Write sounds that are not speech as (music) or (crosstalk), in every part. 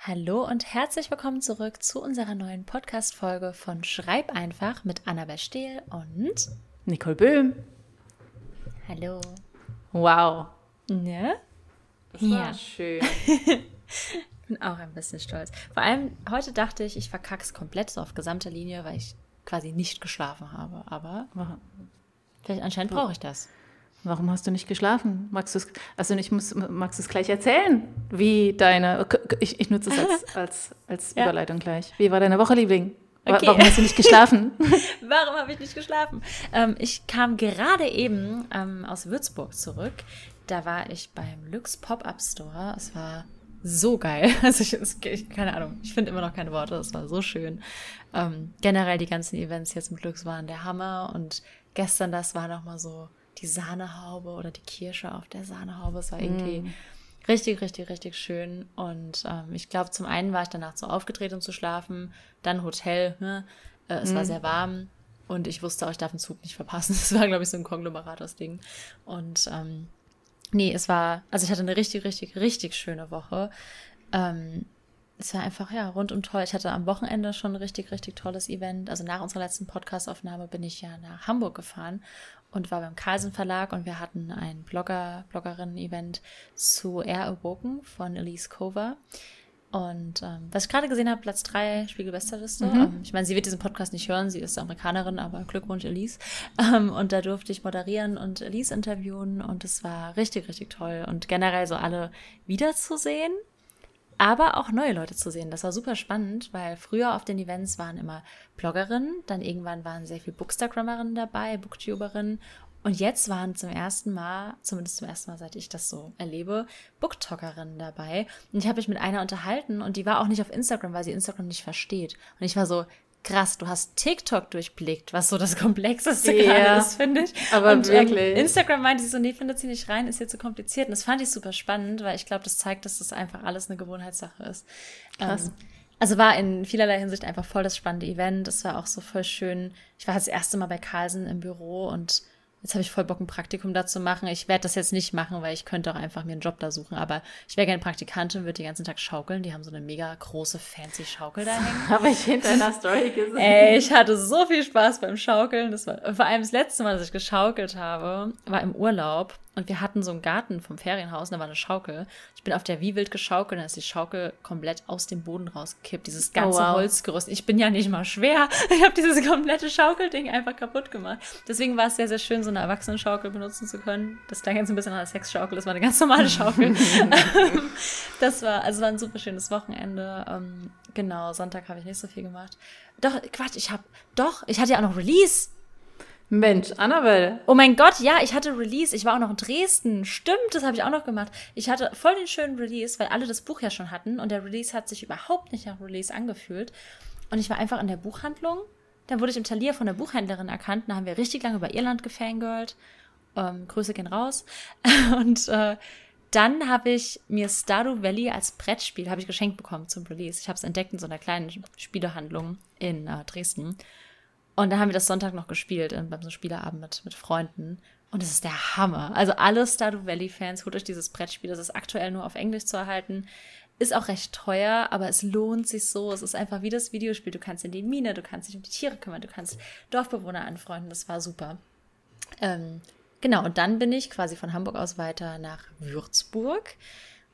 Hallo und herzlich willkommen zurück zu unserer neuen Podcast-Folge von Schreib einfach mit Annabel Stehl und Nicole Böhm. Hallo. Wow. Ne? Das war ja. schön. ich (laughs) bin auch ein bisschen stolz. Vor allem heute dachte ich, ich verkack's komplett so auf gesamter Linie, weil ich quasi nicht geschlafen habe. Aber vielleicht anscheinend brauche ich das. Warum hast du nicht geschlafen? Magst du es, also ich muss, magst du es gleich erzählen, wie deine, ich, ich nutze es als, (laughs) als, als ja. Überleitung gleich. Wie war deine Woche, Liebling? Okay. Warum hast du nicht geschlafen? (laughs) (laughs) Warum habe ich nicht geschlafen? Ähm, ich kam gerade eben ähm, aus Würzburg zurück. Da war ich beim Lux Pop-Up Store. Es war so geil. Also ich, ich keine Ahnung, ich finde immer noch keine Worte. Es war so schön. Ähm, generell die ganzen Events jetzt mit Lux waren der Hammer und gestern das war noch mal so die Sahnehaube oder die Kirsche auf der Sahnehaube. Es war irgendwie mm. richtig, richtig, richtig schön. Und ähm, ich glaube, zum einen war ich danach so aufgedreht, um zu schlafen, dann Hotel. Ne? Äh, es mm. war sehr warm und ich wusste auch, ich darf den Zug nicht verpassen. (laughs) Das war, glaube ich, so ein Konglomerat aus Ding. Und ähm, nee, es war, also ich hatte eine richtig, richtig, richtig schöne Woche. Ähm, es war einfach, ja, rundum toll. Ich hatte am Wochenende schon ein richtig, richtig tolles Event. Also nach unserer letzten Podcast-Aufnahme bin ich ja nach Hamburg gefahren und war beim Carlsen Verlag und wir hatten ein Blogger, Bloggerinnen-Event zu Air Awoken von Elise Cover. Und ähm, was ich gerade gesehen habe, Platz 3, Spiegel-Besterliste. Mhm. Ähm, ich meine, sie wird diesen Podcast nicht hören, sie ist Amerikanerin, aber Glückwunsch, Elise. Ähm, und da durfte ich moderieren und Elise interviewen und es war richtig, richtig toll. Und generell so alle wiederzusehen aber auch neue Leute zu sehen. Das war super spannend, weil früher auf den Events waren immer Bloggerinnen, dann irgendwann waren sehr viele Bookstagrammerinnen dabei, Booktuberinnen und jetzt waren zum ersten Mal, zumindest zum ersten Mal, seit ich das so erlebe, Booktalkerinnen dabei. Und ich habe mich mit einer unterhalten und die war auch nicht auf Instagram, weil sie Instagram nicht versteht. Und ich war so, krass, du hast TikTok durchblickt, was so das Komplexeste yeah. gerade ist, finde ich. Aber und, ähm, wirklich. Ähm, Instagram meinte sie so, nee, findet sie nicht rein, ist jetzt zu kompliziert. Und das fand ich super spannend, weil ich glaube, das zeigt, dass das einfach alles eine Gewohnheitssache ist. Krass. Ähm, also war in vielerlei Hinsicht einfach voll das spannende Event. Es war auch so voll schön. Ich war das erste Mal bei Carlsen im Büro und Jetzt habe ich voll Bock, ein Praktikum da zu machen. Ich werde das jetzt nicht machen, weil ich könnte auch einfach mir einen Job da suchen. Aber ich wäre gerne Praktikantin, würde den ganzen Tag schaukeln. Die haben so eine mega große, fancy Schaukel da hängen. (laughs) Habe ich hinter einer Story gesehen. Ey, ich hatte so viel Spaß beim Schaukeln. Das war vor allem das letzte Mal, dass ich geschaukelt habe, war im Urlaub. Und wir hatten so einen Garten vom Ferienhaus, und da war eine Schaukel. Ich bin auf der wie wild geschaukelt, und dann ist die Schaukel komplett aus dem Boden rausgekippt. Dieses ganze oh, wow. Holzgerüst. Ich bin ja nicht mal schwer. (laughs) Ich habe dieses komplette Schaukelding einfach kaputt gemacht. Deswegen war es sehr, sehr schön, so eine Erwachsenenschaukel benutzen zu können. Das klang jetzt ein bisschen an einer Sexschaukel, das war eine ganz normale Schaukel. (laughs) das war, also war ein super schönes Wochenende. Ähm, genau, Sonntag habe ich nicht so viel gemacht. Doch, Quatsch, ich habe, doch, ich hatte ja auch noch Release. Mensch, Annabelle. Oh mein Gott, ja, ich hatte Release. Ich war auch noch in Dresden. Stimmt, das habe ich auch noch gemacht. Ich hatte voll den schönen Release, weil alle das Buch ja schon hatten und der Release hat sich überhaupt nicht nach Release angefühlt. Und ich war einfach in der Buchhandlung. Dann wurde ich im Talier von der Buchhändlerin erkannt. Da haben wir richtig lange über Irland gefangirlt. Ähm, Grüße gehen raus. (laughs) und äh, dann habe ich mir Stardew Valley als Brettspiel ich geschenkt bekommen zum Release. Ich habe es entdeckt in so einer kleinen Spielehandlung in äh, Dresden. Und dann haben wir das Sonntag noch gespielt in, beim so Spieleabend mit, mit Freunden. Und es ist der Hammer. Also alle Stardew Valley-Fans, holt euch dieses Brettspiel. Das ist aktuell nur auf Englisch zu erhalten. Ist auch recht teuer, aber es lohnt sich so. Es ist einfach wie das Videospiel. Du kannst in die Mine, du kannst dich um die Tiere kümmern, du kannst Dorfbewohner anfreunden. Das war super. Ähm, genau, und dann bin ich quasi von Hamburg aus weiter nach Würzburg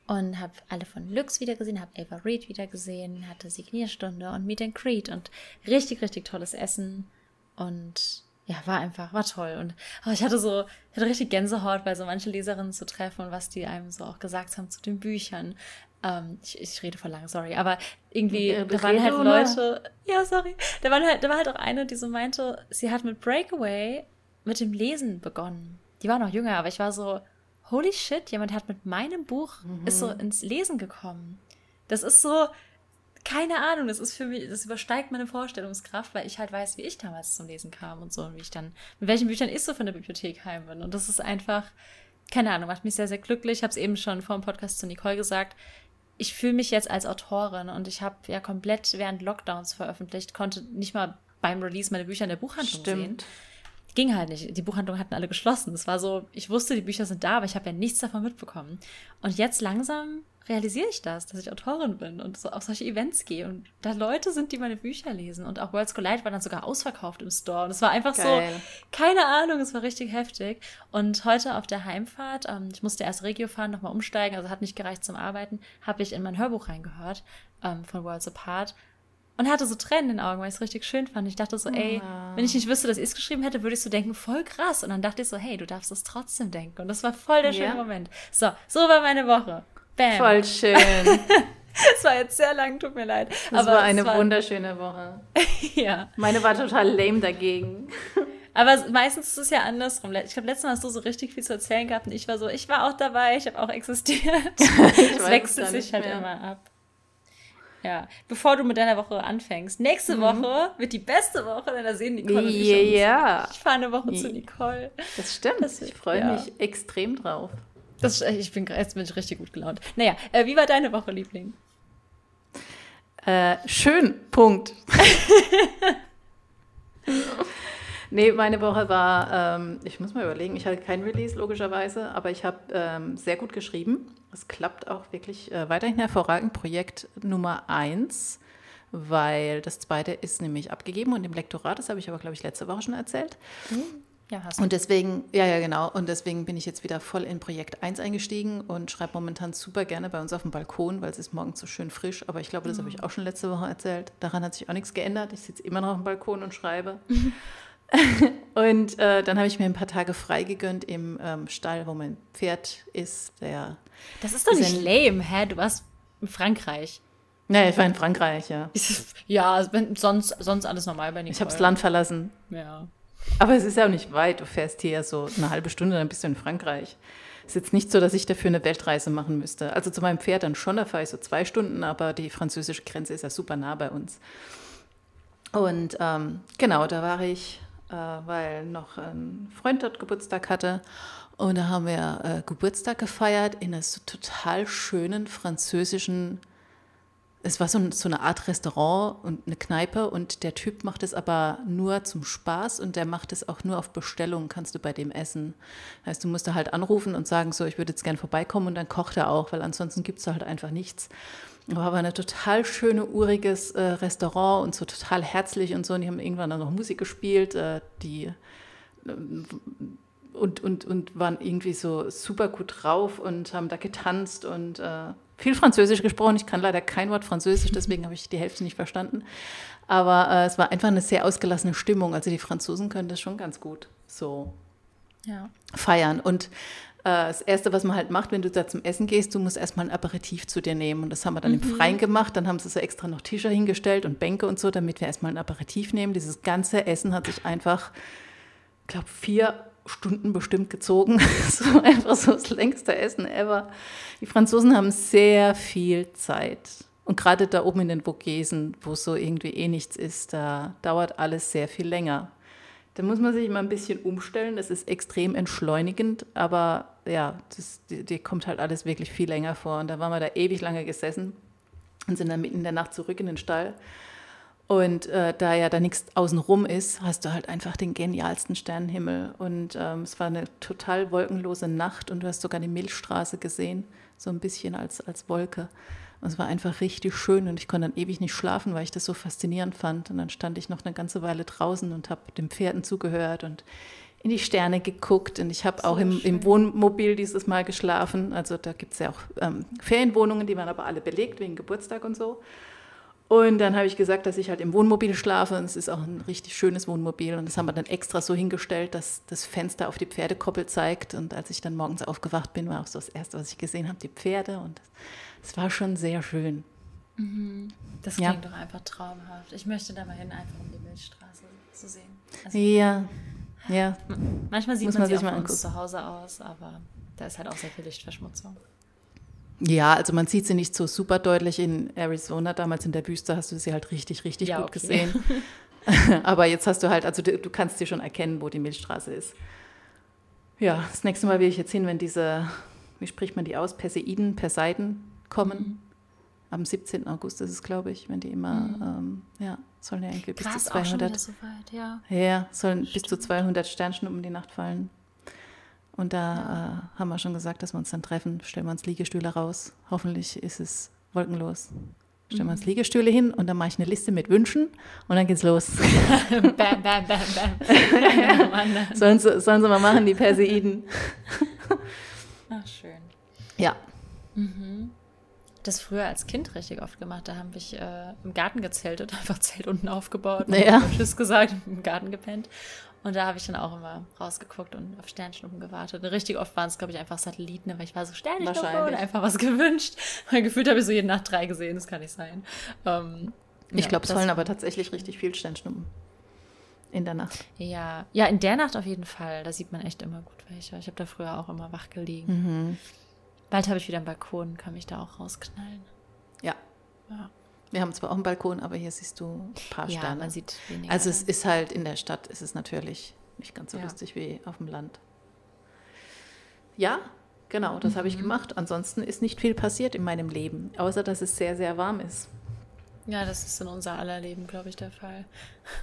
und habe alle von Lux wieder gesehen, habe Ava Reed wieder gesehen, hatte Signierstunde und Meet and Greet und richtig, richtig tolles Essen. Und ja, war einfach, war toll. Und oh, ich hatte so, ich hatte richtig Gänsehaut, bei so manche Leserinnen zu treffen und was die einem so auch gesagt haben zu den Büchern. Ähm, ich, ich rede voll lang, sorry. Aber irgendwie, ja, da waren halt Leute, ja, sorry. Da, waren halt, da war halt auch eine, die so meinte, sie hat mit Breakaway mit dem Lesen begonnen. Die war noch jünger, aber ich war so, holy shit, jemand hat mit meinem Buch, mhm. ist so ins Lesen gekommen. Das ist so, keine Ahnung, das ist für mich, das übersteigt meine Vorstellungskraft, weil ich halt weiß, wie ich damals zum Lesen kam und so und wie ich dann, mit welchen Büchern ich so von der Bibliothek heim bin. Und das ist einfach, keine Ahnung, macht mich sehr, sehr glücklich. Ich habe es eben schon vor dem Podcast zu Nicole gesagt. Ich fühle mich jetzt als Autorin und ich habe ja komplett während Lockdowns veröffentlicht, konnte nicht mal beim Release meine Bücher in der Buchhandlung Stimmt. sehen. Ging halt nicht. Die Buchhandlungen hatten alle geschlossen. Es war so, ich wusste, die Bücher sind da, aber ich habe ja nichts davon mitbekommen. Und jetzt langsam realisiere ich das, dass ich Autorin bin und so auf solche Events gehe und da Leute sind, die meine Bücher lesen. Und auch Worlds Collide war dann sogar ausverkauft im Store. Und es war einfach Geil. so, keine Ahnung, es war richtig heftig. Und heute auf der Heimfahrt, ähm, ich musste erst Regio fahren, nochmal umsteigen, also hat nicht gereicht zum Arbeiten, habe ich in mein Hörbuch reingehört ähm, von Worlds Apart und hatte so Tränen in den Augen, weil ich es richtig schön fand. Ich dachte so, ey, oh. wenn ich nicht wüsste, dass ich es geschrieben hätte, würde ich so denken, voll krass. Und dann dachte ich so, hey, du darfst es trotzdem denken. Und das war voll der schöne. Moment. So, so war meine Woche. Bam. Voll schön. (laughs) Es war jetzt sehr lang, tut mir leid. Es aber war eine war... wunderschöne Woche. (laughs) ja. Meine war total lame dagegen. Aber meistens ist es ja andersrum. Ich glaube, letztes Mal hast du so richtig viel zu erzählen gehabt und ich war so, ich war auch dabei, ich habe auch existiert. (laughs) es wechselt sich halt mehr. immer ab. Ja, bevor du mit deiner Woche anfängst. Nächste mhm. Woche wird die beste Woche, denn da sehen Nicole und ich. Ja. Ich fahre eine Woche zu Nicole. Das stimmt. Das, ich freue ja. mich extrem drauf. Das, ich bin, jetzt bin ich richtig gut gelaunt. Naja, äh, wie war deine Woche, Liebling? Äh, schön, Punkt. (laughs) nee, meine Woche war, ähm, ich muss mal überlegen, ich hatte kein Release, logischerweise, aber ich habe ähm, sehr gut geschrieben. Es klappt auch wirklich äh, weiterhin hervorragend. Projekt Nummer eins, weil das zweite ist nämlich abgegeben und im Lektorat, das habe ich aber, glaube ich, letzte Woche schon erzählt. Mhm. Ja, hast du. Und deswegen, ja, ja, genau. Und deswegen bin ich jetzt wieder voll in Projekt 1 eingestiegen und schreibe momentan super gerne bei uns auf dem Balkon, weil es ist morgens so schön frisch. Aber ich glaube, das mhm. habe ich auch schon letzte Woche erzählt. Daran hat sich auch nichts geändert. Ich sitze immer noch auf dem Balkon und schreibe. (laughs) (laughs) und äh, dann habe ich mir ein paar Tage frei gegönnt im ähm, Stall, wo mein Pferd ist. Der das ist doch nicht lame, hä? Du warst in Frankreich. Nee, ich war in Frankreich, ja. ja, sonst, sonst alles normal bei Nicole. Ich habe das Land verlassen. Ja. Aber es ist ja auch nicht weit. Du fährst hier so eine halbe Stunde, dann bist du in Frankreich. Es ist jetzt nicht so, dass ich dafür eine Weltreise machen müsste. Also zu meinem Pferd dann schon, da fahre ich so zwei Stunden, aber die französische Grenze ist ja super nah bei uns. Und ähm, genau, da war ich, weil noch ein Freund dort Geburtstag hatte. Und da haben wir äh, Geburtstag gefeiert in einer so total schönen französischen es war so, so, eine Art Restaurant und eine Kneipe und der Typ macht es aber nur zum Spaß und der macht es auch nur auf Bestellung, kannst du bei dem essen. Das heißt, du musst da halt anrufen und sagen, so, ich würde jetzt gern vorbeikommen und dann kocht er auch, weil ansonsten gibt es halt einfach nichts. Aber war ein total schöne, uriges äh, Restaurant und so total herzlich und so. Und die haben irgendwann dann noch Musik gespielt, äh, die äh, und, und, und waren irgendwie so super gut drauf und haben da getanzt und äh, viel Französisch gesprochen. Ich kann leider kein Wort Französisch, (laughs) deswegen habe ich die Hälfte nicht verstanden. Aber äh, es war einfach eine sehr ausgelassene Stimmung. Also die Franzosen können das schon ganz gut so ja. feiern. Und das Erste, was man halt macht, wenn du da zum Essen gehst, du musst erstmal ein Aperitif zu dir nehmen. Und das haben wir dann mhm. im Freien gemacht. Dann haben sie so extra noch Tische hingestellt und Bänke und so, damit wir erstmal ein Aperitif nehmen. Dieses ganze Essen hat sich einfach, ich glaube, vier Stunden bestimmt gezogen. (laughs) so einfach so das längste Essen ever. Die Franzosen haben sehr viel Zeit. Und gerade da oben in den Vogesen, wo so irgendwie eh nichts ist, da dauert alles sehr viel länger. Da muss man sich immer ein bisschen umstellen. Das ist extrem entschleunigend, aber ja, das, dir kommt halt alles wirklich viel länger vor. Und da waren wir da ewig lange gesessen und sind dann mitten in der Nacht zurück in den Stall. Und äh, da ja da nichts außenrum ist, hast du halt einfach den genialsten Sternenhimmel. Und ähm, es war eine total wolkenlose Nacht und du hast sogar die Milchstraße gesehen, so ein bisschen als, als Wolke. Und es war einfach richtig schön und ich konnte dann ewig nicht schlafen, weil ich das so faszinierend fand. Und dann stand ich noch eine ganze Weile draußen und habe den Pferden zugehört und in die Sterne geguckt. Und ich habe so auch im, im, Wohnmobil dieses Mal geschlafen. Also da gibt es ja auch ähm, Ferienwohnungen, die waren aber alle belegt wegen Geburtstag und so. Und dann habe ich gesagt, dass ich halt im Wohnmobil schlafe. Und es ist auch ein richtig schönes Wohnmobil. Und das haben wir dann extra so hingestellt, dass das Fenster auf die Pferdekoppel zeigt. Und als ich dann morgens aufgewacht bin, war auch so das Erste, was ich gesehen habe, die Pferde. Und es war schon sehr schön. Mhm. Das klingt ja. doch einfach traumhaft. Ich möchte da mal hin, einfach um die Milchstraße zu sehen. Also, ja, ja. Manchmal sieht Muss man, man sie sich auch mal zu Hause aus, aber da ist halt auch sehr viel Lichtverschmutzung. Ja, also man sieht sie nicht so super deutlich in Arizona. Damals in der Wüste hast du sie halt richtig, richtig ja, gut okay. gesehen. (laughs) Aber jetzt hast du halt, also du, du, kannst dir schon erkennen, wo die Milchstraße ist. Ja, das nächste Mal will ich jetzt hin, wenn diese, wie spricht man die aus, Perseiden, Perseiden kommen. Mhm. Am 17. August ist es, glaube ich, wenn die immer, mhm. ähm, ja, sollen ja irgendwie bis zu 200. So weit, ja. ja, sollen Stimmt. bis zu 200 Sternchen um die Nacht fallen. Und da äh, haben wir schon gesagt, dass wir uns dann treffen. Stellen wir uns Liegestühle raus. Hoffentlich ist es wolkenlos. Stellen wir uns Liegestühle hin und dann mache ich eine Liste mit Wünschen und dann geht's los. (laughs) bam, bam, bam, bam. sollen, sie, sollen sie mal machen, die Perseiden. Ach, schön. Ja. Mhm. Das früher als Kind richtig oft gemacht. Da habe ich äh, im Garten gezeltet, (laughs) einfach Zelt unten aufgebaut, naja. Tschüss gesagt, im Garten gepennt. Und da habe ich dann auch immer rausgeguckt und auf Sternschnuppen gewartet. Und richtig oft waren es, glaube ich, einfach Satelliten, weil ich war so Sternschnuppe und einfach was (laughs) gewünscht. Weil gefühlt habe ich so jede Nacht drei gesehen, das kann nicht sein. Ähm, ich ja, glaube, es fallen aber tatsächlich richtig viel Sternschnuppen in der Nacht. Ja, ja, in der Nacht auf jeden Fall. Da sieht man echt immer gut welche. Ich habe da früher auch immer wach gelegen. Mhm. Bald habe ich wieder einen Balkon, kann mich da auch rausknallen. Ja. Ja. Wir haben zwar auch einen Balkon, aber hier siehst du ein paar ja, Sterne. man sieht weniger. Also es ist halt in der Stadt ist es natürlich nicht ganz so Ja. lustig wie auf dem Land. Ja, genau, das habe ich gemacht. Ansonsten ist nicht viel passiert in meinem Leben, außer dass es sehr, sehr warm ist. ja, das ist in unser aller Leben, glaube ich, der Fall.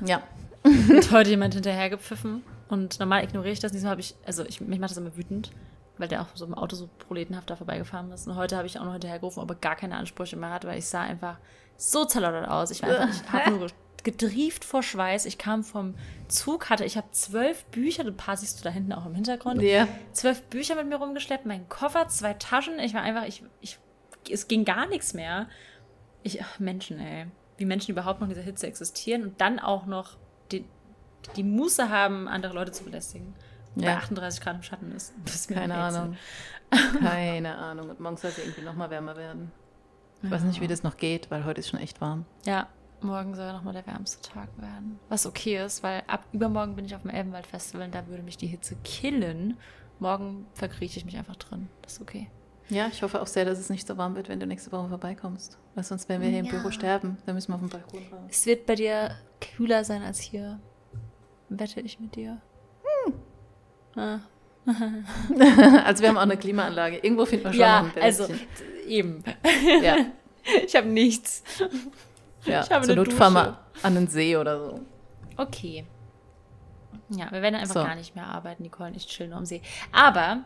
Ja, (laughs) hat heute jemand hinterhergepfiffen und normal ignoriere ich das. Diesmal habe ich, also ich, mich macht das immer wütend, weil der auch so im Auto so proletenhaft da vorbeigefahren ist. Und heute habe ich auch noch hinterhergerufen, aber gar keine Ansprüche mehr hat, weil ich sah einfach so zerlottert aus. Ich war einfach, ich habe (laughs) nur getrieft vor Schweiß. Ich kam vom Zug, hatte, ich habe zwölf Bücher, ein paar siehst du da hinten auch im Hintergrund. ja. zwölf Bücher mit mir rumgeschleppt, meinen Koffer, zwei Taschen. Ich war einfach, ich, ich, es ging gar nichts mehr. Ich, ach, Menschen, ey. Wie Menschen überhaupt noch in dieser Hitze existieren und dann auch noch die, die Muße haben, andere Leute zu belästigen. Bei Ja. 38 Grad im Schatten ist. Keine. Ahnung. (laughs) Keine Ahnung. Und morgen soll es irgendwie noch mal wärmer werden. Ich weiß nicht, wie das noch geht, weil heute ist schon echt warm. Ja, morgen soll nochmal der wärmste Tag werden. Was okay ist, weil ab übermorgen bin ich auf dem Elbenwald-Festival und da würde mich die Hitze killen. Morgen verkrieche ich mich einfach drin. Das ist okay. Ja, ich hoffe auch sehr, dass es nicht so warm wird, wenn du nächste Woche vorbeikommst. Weil sonst werden wir hier im Ja. Büro sterben. Dann müssen wir auf den Balkon raus. Es wird bei dir kühler sein als hier. Wette ich mit dir. Ah. (laughs) Also wir haben auch eine Klimaanlage. Irgendwo finden wir schon noch Ja, ein also Bällchen. eben. Ja, (laughs) Ich habe nichts. ja. Ich habe Zur eine Not fahren wir an den See oder so. Okay. Ja, wir werden einfach So. gar nicht mehr arbeiten, Nicole, und ich chillen nur am See. Aber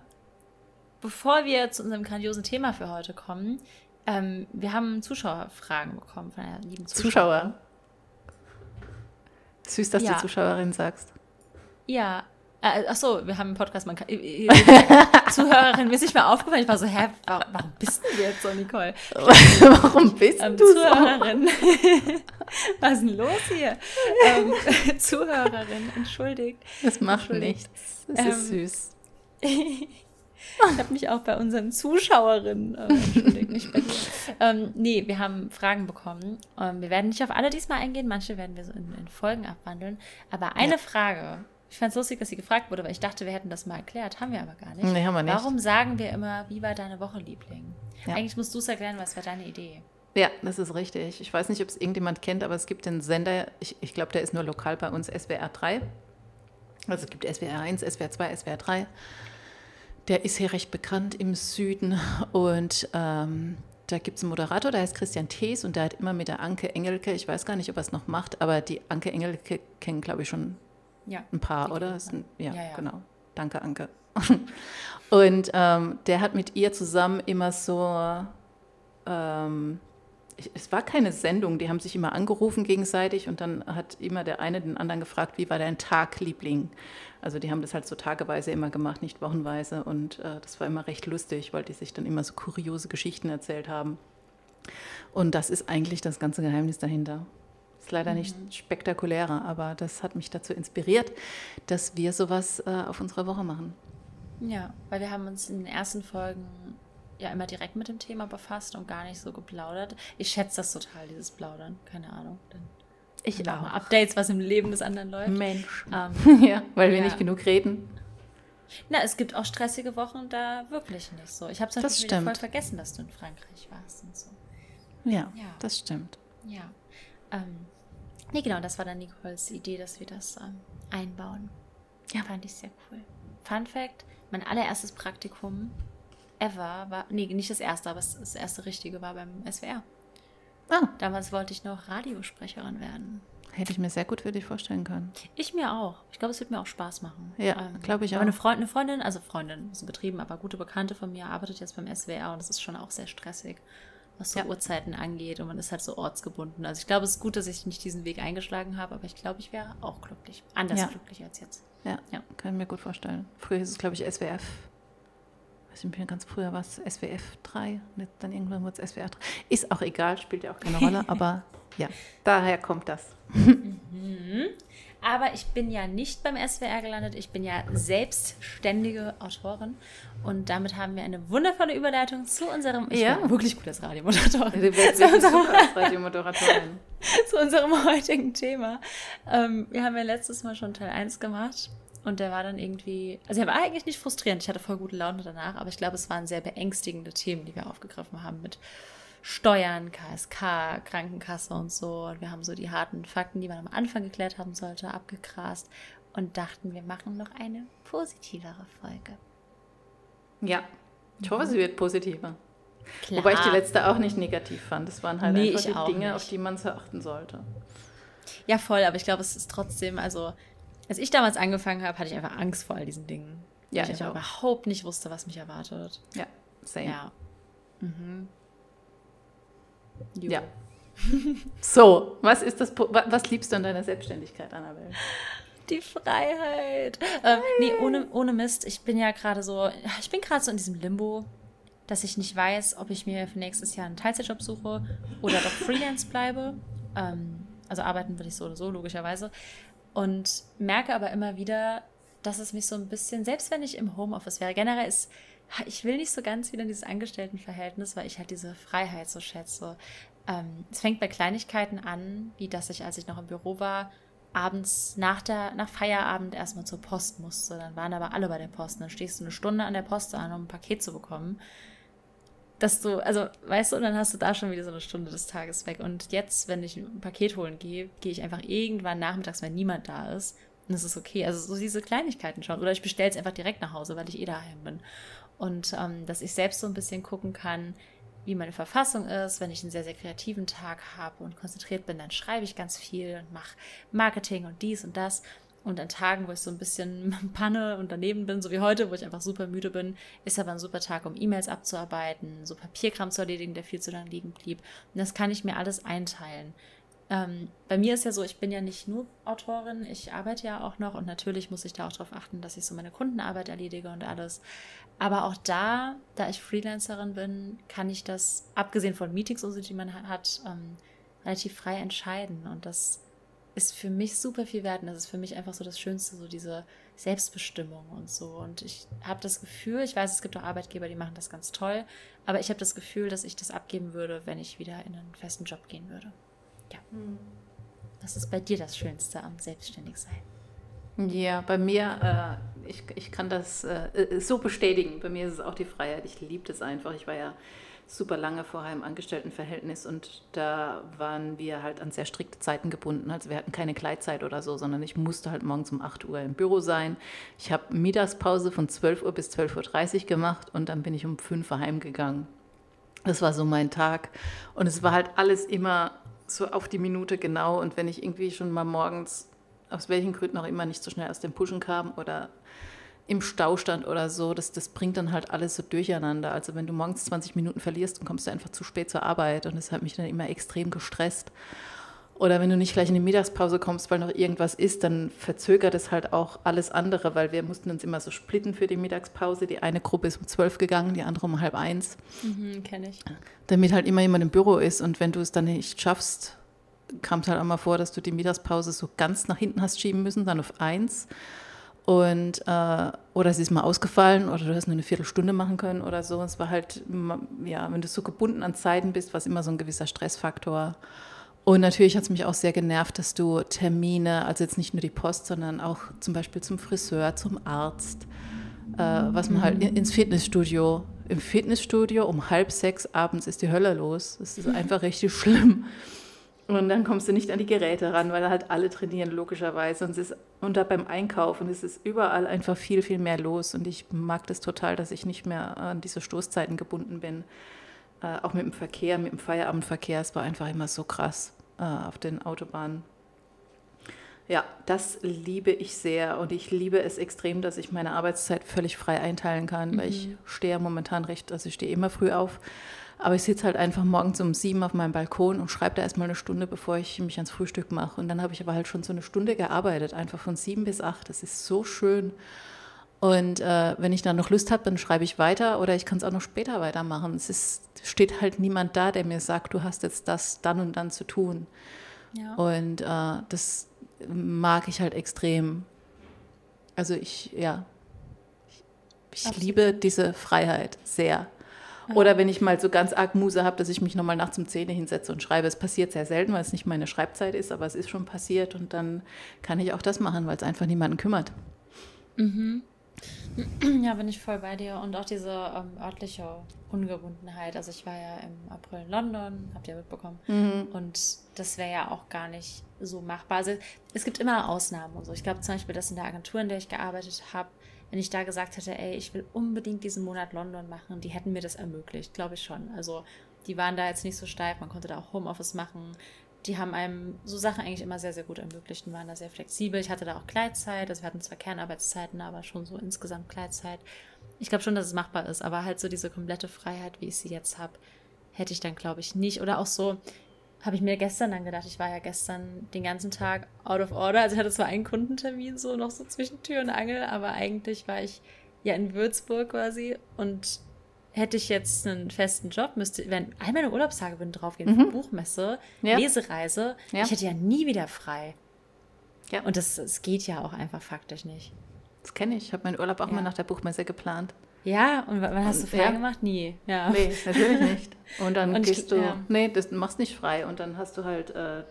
bevor wir zu unserem grandiosen Thema für heute kommen, ähm, wir haben Zuschauerfragen bekommen von einer lieben Zuschauerin. Zuschauer. Süß, dass Ja. du Zuschauerin sagst. Ja. Äh, ach so, wir haben einen Podcast. Man kann, äh, äh, (laughs) Zuhörerin, mir ist nicht mal aufgefallen. Ich war so, hä, warum, warum bist du jetzt so, Nicole? (laughs) Warum bist Ähm, du so? Zuhörerin. (laughs) Was ist denn los hier? ähm, Zuhörerin, entschuldigt. Das macht Entschuldigt. nichts. Das ist Ähm, süß. Ich habe mich auch bei unseren Zuschauerinnen äh, entschuldigt, nicht bei. Ähm, nee, wir haben Fragen bekommen. Ähm, wir werden nicht auf alle diesmal eingehen, manche werden wir so in, in Folgen abwandeln. Aber eine Ja. Frage, ich fand es lustig, dass sie gefragt wurde, weil ich dachte, wir hätten das mal erklärt, haben wir aber gar nicht. Nee, haben wir nicht. Warum sagen wir immer, wie war deine Woche, Liebling? Ja. Eigentlich musst du es erklären, was war deine Idee? Ja, das ist richtig. Ich weiß nicht, ob es irgendjemand kennt, aber es gibt den Sender, ich, ich glaube, der ist nur lokal bei uns, SWR 3. Also es gibt SWR 1, SWR 2, SWR 3. Der ist hier recht bekannt im Süden und ähm, da gibt es einen Moderator, der heißt Christian Thees und der hat immer mit der Anke Engelke, ich weiß gar nicht, ob er es noch macht, aber die Anke Engelke kennen, glaube ich, schon Ja. ein paar, oder? ein, ja, Ja, ja. genau. Danke, Anke. (laughs) Und ähm, der hat mit ihr zusammen immer so, ähm, ich, es war keine Sendung, die haben sich immer angerufen gegenseitig und dann hat immer der eine den anderen gefragt, wie war dein Tag, Liebling? Also die haben das halt so tageweise immer gemacht, nicht wochenweise und äh, das war immer recht lustig, weil die sich dann immer so kuriose Geschichten erzählt haben. Und das ist eigentlich das ganze Geheimnis dahinter. Ist leider nicht spektakulärer, aber das hat mich dazu inspiriert, dass wir sowas äh, auf unserer Woche machen. Ja, weil wir haben uns in den ersten Folgen ja immer direkt mit dem Thema befasst und gar nicht so geplaudert. Ich schätze das total, dieses Plaudern. Keine Ahnung. Dann Ich auch Updates, was im Leben des anderen läuft. Mensch. Ähm, (laughs) ja, weil wir Ja. nicht genug reden. na, es gibt auch stressige Wochen, da wirklich nicht so. Ich habe wieder voll vergessen, dass du in Frankreich warst und so. Ja, Ja. das stimmt. Ja. Ähm, nee, genau, das war dann Nicoles Idee, dass wir das ähm, einbauen. Ja. Fand ich sehr cool. Fun Fact: Mein allererstes Praktikum ever war, nee, nicht das erste, aber das erste richtige war beim SWR. Ah. Damals wollte ich noch Radiosprecherin werden. Hätte ich mir sehr gut für dich vorstellen können. Ich mir auch. Ich glaube, es wird mir auch Spaß machen. Ja, ähm, glaube ich auch. Eine, Freund, eine Freundin, also Freundin, ist betrieben, aber gute Bekannte von mir arbeitet jetzt beim SWR und das ist schon auch sehr stressig, was so ja. Uhrzeiten angeht und man ist halt so ortsgebunden. Also ich glaube, es ist gut, dass ich nicht diesen Weg eingeschlagen habe, aber ich glaube, ich wäre auch glücklich. Anders ja. glücklich als jetzt. Ja, ja, kann ich mir gut vorstellen. Früher hieß es, glaube ich, SWF weiß nicht mehr ganz früher war es SWF 3, dann irgendwann wurde es SWR 3. Ist auch egal, spielt ja auch keine (laughs) Rolle, aber ja, daher kommt das. Mhm. Aber ich bin ja nicht beim SWR gelandet, ich bin ja selbstständige Autorin und damit haben wir eine wundervolle Überleitung zu unserem, ich ja. wirklich gut als Radiomoderatorin, zu unserem, als Radiomoderatorin. (laughs) zu unserem heutigen Thema. Ähm, wir haben ja letztes Mal schon Teil 1 gemacht und der war dann irgendwie, also er war eigentlich nicht frustrierend, ich hatte voll gute Laune danach, aber ich glaube, es waren sehr beängstigende Themen, die wir aufgegriffen haben mit Steuern, KSK, Krankenkasse und so. Und wir haben so die harten Fakten, die man am Anfang geklärt haben sollte, abgegrast und dachten, wir machen noch eine positivere Folge. Ja, ich hoffe, sie wird positiver. Klar. Wobei ich die letzte auch nicht negativ fand. Das waren halt nee, einfach die Dinge, nicht. auf die man achten sollte. Ja, voll, aber ich glaube, es ist trotzdem, also als ich damals angefangen habe, hatte ich einfach Angst vor all diesen Dingen. Ja, ich, ich auch. überhaupt nicht wusste, was mich erwartet. Ja, same. Ja. Mhm. Ja. (laughs) so, was ist das, was liebst du an deiner Selbstständigkeit, Annabelle? Die Freiheit. Ähm, nee, ohne, ohne Mist. Ich bin ja gerade so, ich bin gerade so in diesem Limbo, dass ich nicht weiß, ob ich mir für nächstes Jahr einen Teilzeitjob suche oder doch Freelance bleibe. Ähm, also arbeiten würde ich so oder so, logischerweise. Und merke aber immer wieder, dass es mich so ein bisschen, selbst wenn ich im Homeoffice wäre, generell ist, ich will nicht so ganz wieder in dieses Angestelltenverhältnis, weil ich halt diese Freiheit so schätze. Ähm, es fängt bei Kleinigkeiten an, wie dass ich, als ich noch im Büro war, abends nach, der, nach Feierabend erstmal zur Post musste. Dann waren aber alle bei der Post. Dann stehst du eine Stunde an der Post an, um ein Paket zu bekommen dass du, also weißt du, und dann hast du da schon wieder so eine Stunde des Tages weg. Und jetzt, wenn ich ein Paket holen gehe, gehe ich einfach irgendwann nachmittags, wenn niemand da ist. Und das ist okay. Also so diese Kleinigkeiten schon. Oder ich bestelle es einfach direkt nach Hause, weil ich eh daheim bin. Und ähm, dass ich selbst so ein bisschen gucken kann, wie meine Verfassung ist. Wenn ich einen sehr, sehr kreativen Tag habe und konzentriert bin, dann schreibe ich ganz viel und mache Marketing und dies und das. Und an Tagen, wo ich so ein bisschen (laughs) panne und daneben bin, so wie heute, wo ich einfach super müde bin, ist aber ein super Tag, um E-Mails abzuarbeiten, so Papierkram zu erledigen, der viel zu lange liegen blieb. Und das kann ich mir alles einteilen. Ähm, bei mir ist ja so, ich bin ja nicht nur Autorin, ich arbeite ja auch noch und natürlich muss ich da auch darauf achten, dass ich so meine Kundenarbeit erledige und alles. Aber auch da, da ich Freelancerin bin, kann ich das, abgesehen von Meetings, die man hat, ähm, relativ frei entscheiden. Und das ist für mich super viel wert und das ist für mich einfach so das Schönste, so diese Selbstbestimmung und so. Und ich habe das Gefühl, ich weiß, es gibt auch Arbeitgeber, die machen das ganz toll, aber ich habe das Gefühl, dass ich das abgeben würde, wenn ich wieder in einen festen Job gehen würde. Ja. Was ist bei dir das Schönste am Selbstständigsein? Ja, bei mir, äh, ich, ich kann das äh, so bestätigen. Bei mir ist es auch die Freiheit. Ich liebe das einfach. Ich war ja super lange vorher im Angestelltenverhältnis und da waren wir halt an sehr strikte Zeiten gebunden. Also wir hatten keine Gleitzeit oder so, sondern ich musste halt morgens um 8 Uhr im Büro sein. Ich habe Mittagspause von 12 Uhr bis 12.30 Uhr gemacht und dann bin ich um 5 Uhr heimgegangen. Das war so mein Tag. Und es war halt alles immer so auf die Minute genau. Und wenn ich irgendwie schon mal morgens, aus welchen Gründen auch immer, nicht so schnell aus dem Pushen kam oder im Stau stand oder so, das, das bringt dann halt alles so durcheinander. Also wenn du morgens 20 Minuten verlierst, dann kommst du einfach zu spät zur Arbeit und das hat mich dann immer extrem gestresst. Oder wenn du nicht gleich in die Mittagspause kommst, weil noch irgendwas ist, dann verzögert es halt auch alles andere, weil wir mussten uns immer so splitten für die Mittagspause. Die eine Gruppe ist um zwölf gegangen, die andere um halb eins. Mhm, Kenne ich. Damit halt immer jemand im Büro ist und wenn du es dann nicht schaffst, kam es halt auch mal vor, dass du die Mittagspause so ganz nach hinten hast schieben müssen, dann auf eins. Und, äh, oder es ist mal ausgefallen oder du hast nur eine Viertelstunde machen können oder so. Es war halt, ja, wenn du so gebunden an Zeiten bist, war es immer so ein gewisser Stressfaktor. Und natürlich hat es mich auch sehr genervt, dass du Termine, also jetzt nicht nur die Post, sondern auch zum Beispiel zum Friseur, zum Arzt, äh, was man halt ins Fitnessstudio, im Fitnessstudio um halb sechs abends ist die Hölle los. Das ist (laughs) einfach richtig schlimm. Und dann kommst du nicht an die Geräte ran, weil halt alle trainieren, logischerweise. Und, es ist, und da beim Einkaufen ist es überall einfach viel, viel mehr los. Und ich mag das total, dass ich nicht mehr an diese Stoßzeiten gebunden bin. Äh, auch mit dem Verkehr, mit dem Feierabendverkehr, es war einfach immer so krass äh, auf den Autobahnen. Ja, das liebe ich sehr und ich liebe es extrem, dass ich meine Arbeitszeit völlig frei einteilen kann, mhm. weil ich mhm. stehe momentan recht, also ich stehe immer früh auf, aber ich sitze halt einfach morgens um sieben auf meinem Balkon und schreibe da erstmal eine Stunde, bevor ich mich ans Frühstück mache. Und dann habe ich aber halt schon so eine Stunde gearbeitet, einfach von sieben bis acht. Das ist so schön. Und äh, wenn ich dann noch Lust habe, dann schreibe ich weiter oder ich kann es auch noch später weitermachen. Es ist, steht halt niemand da, der mir sagt, du hast jetzt das dann und dann zu tun. Ja. Und äh, das mag ich halt extrem. Also ich, ja, ich, ich liebe diese Freiheit sehr. Oder wenn ich mal so ganz arg Muse habe, dass ich mich nochmal nachts um Zähne hinsetze und schreibe. Es passiert sehr selten, weil es nicht meine Schreibzeit ist, aber es ist schon passiert und dann kann ich auch das machen, weil es einfach niemanden kümmert. Mhm. (clears throat) Ja, bin ich voll bei dir. Und auch diese ähm, örtliche Ungebundenheit. Also ich war ja im April in London, habt ihr mitbekommen. Mhm. Und das wäre ja auch gar nicht so machbar. Also es gibt immer Ausnahmen und so. Ich glaube zum Beispiel, dass in der Agentur, in der ich gearbeitet habe, wenn ich da gesagt hätte, ey, ich will unbedingt diesen Monat London machen, die hätten mir das ermöglicht, glaube ich schon. Also die waren da jetzt nicht so steif, man konnte da auch Homeoffice machen die haben einem so Sachen eigentlich immer sehr, sehr gut ermöglicht und waren da sehr flexibel. Ich hatte da auch Gleitzeit, also wir hatten zwar Kernarbeitszeiten, aber schon so insgesamt Gleitzeit. Ich glaube schon, dass es machbar ist, aber halt so diese komplette Freiheit, wie ich sie jetzt habe, hätte ich dann, glaube ich, nicht. Oder auch so, habe ich mir gestern dann gedacht, ich war ja gestern den ganzen Tag out of order. Also ich hatte zwar einen Kundentermin so noch so zwischen Tür und Angel, aber eigentlich war ich ja in Würzburg quasi und hätte ich jetzt einen festen Job, müsste, wenn all meine Urlaubstage würden draufgehen, mhm. Buchmesse, ja. Lesereise, ja. ich hätte ja nie wieder frei. Ja. Und das, das geht ja auch einfach faktisch nicht. Das kenne ich. Ich habe meinen Urlaub auch ja. mal nach der Buchmesse geplant. Ja, und wann hast du frei ja. gemacht? Nie. Ja. Nee, natürlich nicht. Und dann (laughs) und gehst ich, du, ja. nee, das machst nicht frei. Und dann hast du halt, äh,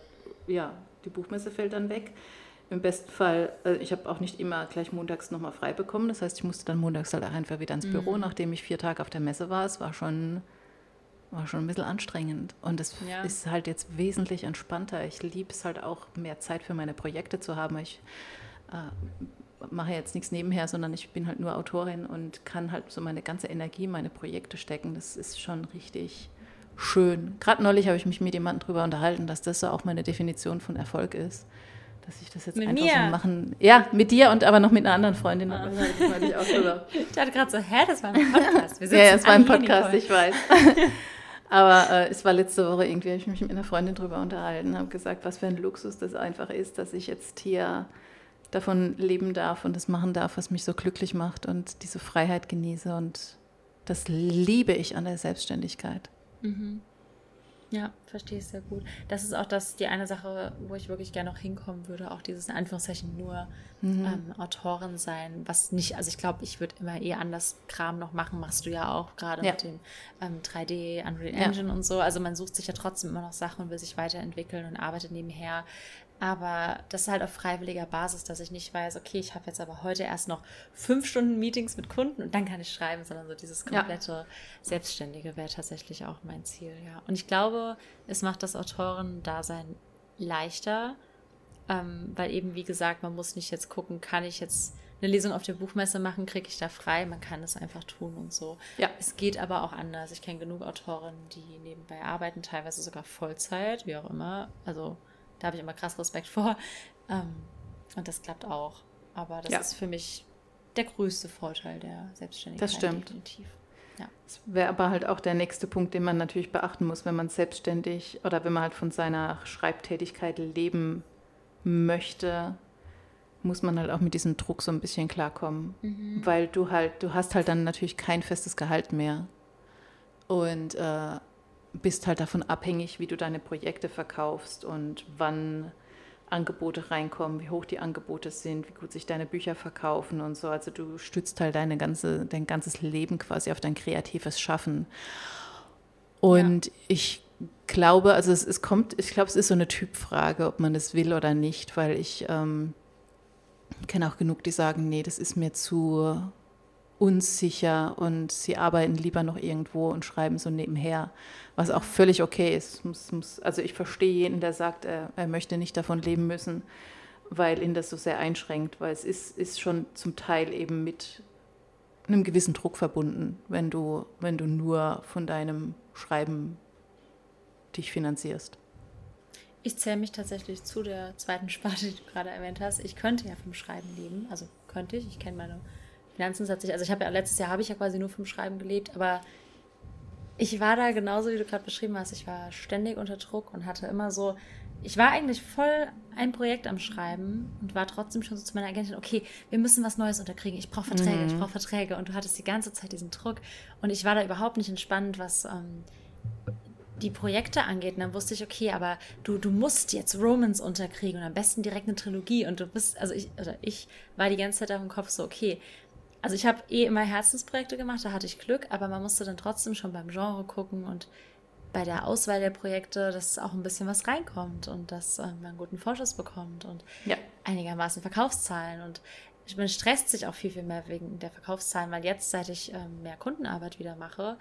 ja, die Buchmesse fällt dann weg. Im besten Fall, äh, ich habe auch nicht immer gleich montags nochmal frei bekommen. Das heißt, ich musste dann montags halt einfach wieder ins Büro, mhm. nachdem ich vier Tage auf der Messe war. Es war schon, war schon ein bisschen anstrengend. Und es ja. ist halt jetzt wesentlich entspannter. Ich liebe es halt auch, mehr Zeit für meine Projekte zu haben. Ich äh, mache jetzt nichts nebenher, sondern ich bin halt nur Autorin und kann halt so meine ganze Energie in meine Projekte stecken. Das ist schon richtig schön. Gerade neulich habe ich mich mit jemandem darüber unterhalten, dass das so auch meine Definition von Erfolg ist dass ich das jetzt mit einfach mir. so machen. Ja, mit dir und aber noch mit einer anderen Freundin. Ah. ich, (laughs) ich dachte gerade so, hä, das war ein Podcast. ja, ja, es war ein Podcast, ich weiß. (laughs) aber äh, es war letzte Woche irgendwie, habe ich mich mit einer Freundin drüber unterhalten, habe gesagt, was für ein Luxus das einfach ist, dass ich jetzt hier davon leben darf und das machen darf, was mich so glücklich macht und diese Freiheit genieße. Und das liebe ich an der Selbstständigkeit. Mhm. Ja, verstehe ich sehr gut. Das ist auch das, die eine Sache, wo ich wirklich gerne noch hinkommen würde, auch dieses in Anführungszeichen nur mhm. ähm, Autorin sein, was nicht, also ich glaube, ich würde immer eh anders Kram noch machen, machst du ja auch, gerade ja. mit dem ähm, 3D, Unreal Engine ja. und so. Also man sucht sich ja trotzdem immer noch Sachen und will sich weiterentwickeln und arbeitet nebenher. Aber das ist halt auf freiwilliger Basis, dass ich nicht weiß, okay, ich habe jetzt aber heute erst noch fünf Stunden Meetings mit Kunden und dann kann ich schreiben, sondern so dieses komplette ja. Selbstständige wäre tatsächlich auch mein Ziel, ja. Und ich glaube, es macht das Autorendasein leichter, ähm, weil eben, wie gesagt, man muss nicht jetzt gucken, kann ich jetzt eine Lesung auf der Buchmesse machen, kriege ich da frei, man kann es einfach tun und so. Ja. Es geht aber auch anders. Ich kenne genug Autorinnen, die nebenbei arbeiten, teilweise sogar Vollzeit, wie auch immer. Also da habe ich immer krass Respekt vor. Ähm, und das klappt auch. Aber das ja. ist für mich der größte Vorteil der Selbstständigkeit. Das stimmt. Definitiv. Ja. Das wäre aber halt auch der nächste Punkt, den man natürlich beachten muss, wenn man selbstständig oder wenn man halt von seiner Schreibtätigkeit leben möchte, muss man halt auch mit diesem Druck so ein bisschen klarkommen. Mhm. Weil du halt, du hast halt dann natürlich kein festes Gehalt mehr. Und äh, bist halt davon abhängig, wie du deine Projekte verkaufst und wann Angebote reinkommen, wie hoch die Angebote sind, wie gut sich deine Bücher verkaufen und so. Also du stützt halt deine ganze, dein ganzes Leben quasi auf dein kreatives Schaffen. Und ja. ich glaube, also es, es, kommt, ich glaube, es ist so eine Typfrage, ob man das will oder nicht, weil ich ähm, kenne auch genug, die sagen, nee, das ist mir zu unsicher und sie arbeiten lieber noch irgendwo und schreiben so nebenher, was auch völlig okay ist. Muss, muss, also ich verstehe jeden, der sagt, er, er, möchte nicht davon leben müssen, weil ihn das so sehr einschränkt, weil es ist, ist schon zum Teil eben mit einem gewissen Druck verbunden, wenn du, wenn du nur von deinem Schreiben dich finanzierst. Ich zähle mich tatsächlich zu der zweiten Sparte, die du gerade erwähnt hast. Ich könnte ja vom Schreiben leben, also könnte ich. Ich kenne meine Finanzen tatsächlich. Also ich habe ja letztes Jahr habe ich ja quasi nur vom Schreiben gelebt, aber ich war da genauso, wie du gerade beschrieben hast. Ich war ständig unter Druck und hatte immer so, ich war eigentlich voll ein Projekt am Schreiben und war trotzdem schon so zu meiner Agentin, okay, wir müssen was Neues unterkriegen. Ich brauche Verträge, mhm. ich brauche Verträge. Und du hattest die ganze Zeit diesen Druck. Und ich war da überhaupt nicht entspannt, was ähm, die Projekte angeht. Und dann wusste ich, okay, aber du, du musst jetzt Romans unterkriegen und am besten direkt eine Trilogie. Und du bist, also ich, oder ich war die ganze Zeit auf dem Kopf so, okay, also ich habe eh immer Herzensprojekte gemacht, da hatte ich Glück, aber man musste dann trotzdem schon beim Genre gucken und bei der Auswahl der Projekte, dass auch ein bisschen was reinkommt und dass äh, man einen guten Vorschuss bekommt und ja. einigermaßen Verkaufszahlen. Und man stresst sich auch viel, viel mehr wegen der Verkaufszahlen, weil jetzt, seit ich ähm, mehr Kundenarbeit wieder mache,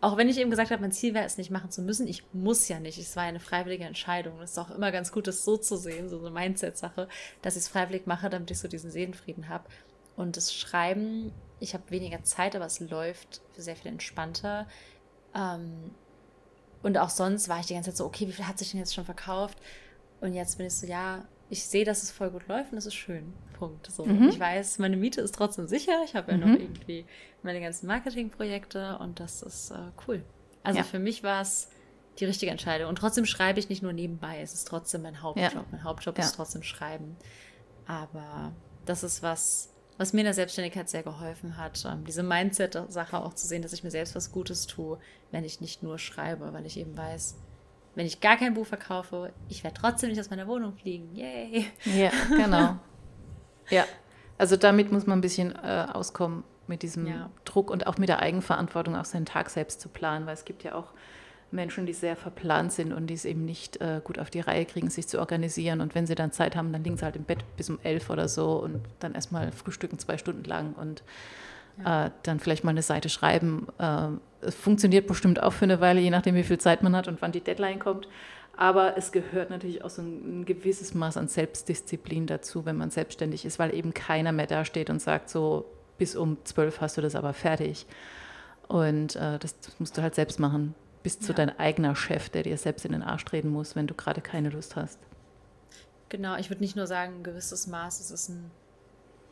auch wenn ich eben gesagt habe, mein Ziel wäre es nicht machen zu müssen, ich muss ja nicht. Es war eine freiwillige Entscheidung. Es ist auch immer ganz gut, das so zu sehen, so eine Mindset-Sache, dass ich es freiwillig mache, damit ich so diesen Seelenfrieden habe. Und das Schreiben, ich habe weniger Zeit, aber es läuft sehr viel entspannter. Ähm, und auch sonst war ich die ganze Zeit so, okay, wie viel hat sich denn jetzt schon verkauft? Und jetzt bin ich so, ja, ich sehe, dass es voll gut läuft und es ist schön. Punkt. So. Mhm. Ich weiß, meine Miete ist trotzdem sicher. Ich habe ja mhm. noch irgendwie meine ganzen Marketingprojekte und das ist äh, cool. Also ja. für mich war es die richtige Entscheidung. Und trotzdem schreibe ich nicht nur nebenbei. Es ist trotzdem mein Hauptjob. Ja. Mein Hauptjob ja. ist trotzdem Schreiben. Aber das ist was, was mir in der Selbstständigkeit sehr geholfen hat, ähm, diese Mindset-Sache auch zu sehen, dass ich mir selbst was Gutes tue, wenn ich nicht nur schreibe, weil ich eben weiß, wenn ich gar kein Buch verkaufe, ich werde trotzdem nicht aus meiner Wohnung fliegen. Yay! Ja, genau. (laughs) ja, also damit muss man ein bisschen äh, auskommen mit diesem ja. Druck und auch mit der Eigenverantwortung, auch seinen Tag selbst zu planen, weil es gibt ja auch Menschen, die sehr verplant sind und die es eben nicht äh, gut auf die Reihe kriegen, sich zu organisieren. Und wenn sie dann Zeit haben, dann liegen sie halt im Bett bis um elf oder so und dann erstmal frühstücken zwei Stunden lang und ja. äh, dann vielleicht mal eine Seite schreiben. Äh, es funktioniert bestimmt auch für eine Weile, je nachdem, wie viel Zeit man hat und wann die Deadline kommt. Aber es gehört natürlich auch so ein, ein gewisses Maß an Selbstdisziplin dazu, wenn man selbstständig ist, weil eben keiner mehr da steht und sagt, so bis um zwölf hast du das aber fertig. Und äh, das musst du halt selbst machen bist ja. du dein eigener Chef, der dir selbst in den Arsch treten muss, wenn du gerade keine Lust hast. Genau, ich würde nicht nur sagen, ein gewisses Maß, es ist ein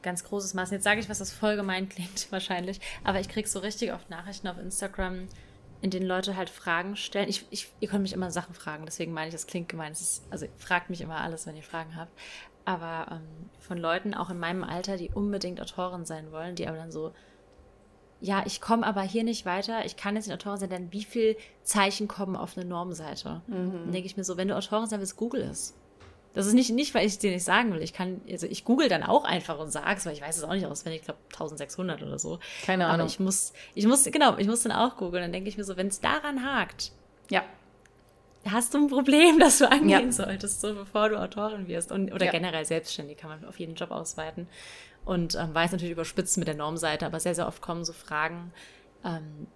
ganz großes Maß. Jetzt sage ich, was das voll gemein klingt, (laughs) wahrscheinlich, aber ich kriege so richtig oft Nachrichten auf Instagram, in denen Leute halt Fragen stellen. Ich, ich, ihr könnt mich immer Sachen fragen, deswegen meine ich, das klingt gemein. Ist, also fragt mich immer alles, wenn ihr Fragen habt. Aber ähm, von Leuten auch in meinem Alter, die unbedingt Autorin sein wollen, die aber dann so ja, ich komme aber hier nicht weiter, ich kann jetzt nicht Autorin sein, denn wie viele Zeichen kommen auf eine Normseite? Mhm. Dann denke ich mir so, wenn du Autorin sein willst, google es. Das ist nicht, nicht, weil ich es dir nicht sagen will. Ich kann, also ich google dann auch einfach und sag's, weil ich weiß es auch nicht auswendig, ich glaube 1600 oder so. Keine Ahnung. Aber ich muss, ich muss, genau, ich muss dann auch googeln. Dann denke ich mir so, wenn es daran hakt, ja, hast du ein Problem, (laughs) das du angehen ja. solltest, so bevor du Autorin wirst. Und, oder ja. generell selbstständig kann man auf jeden Job ausweiten. Und ähm, jetzt natürlich überspitzt mit der Normseite, aber sehr, sehr oft kommen so Fragen, ähm,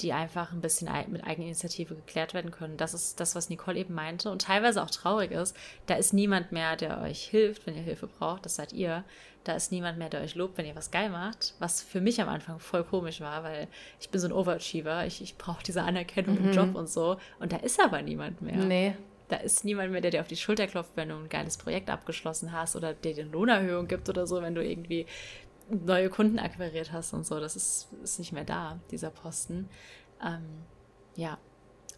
die einfach ein bisschen mit Eigeninitiative geklärt werden können. Das ist das, was Nicole eben meinte und teilweise auch traurig ist. Da ist niemand mehr, der euch hilft, wenn ihr Hilfe braucht. Das seid ihr. Da ist niemand mehr, der euch lobt, wenn ihr was geil macht. Was für mich am Anfang voll komisch war, weil ich bin so ein Overachiever. Ich, ich brauche diese Anerkennung mhm. im Job und so. Und da ist aber niemand mehr. Nee, da ist niemand mehr, der dir auf die Schulter klopft, wenn du ein geiles Projekt abgeschlossen hast oder dir eine Lohnerhöhung gibt oder so, wenn du irgendwie neue Kunden akquiriert hast und so. Das ist, ist nicht mehr da, dieser Posten. Ähm, ja.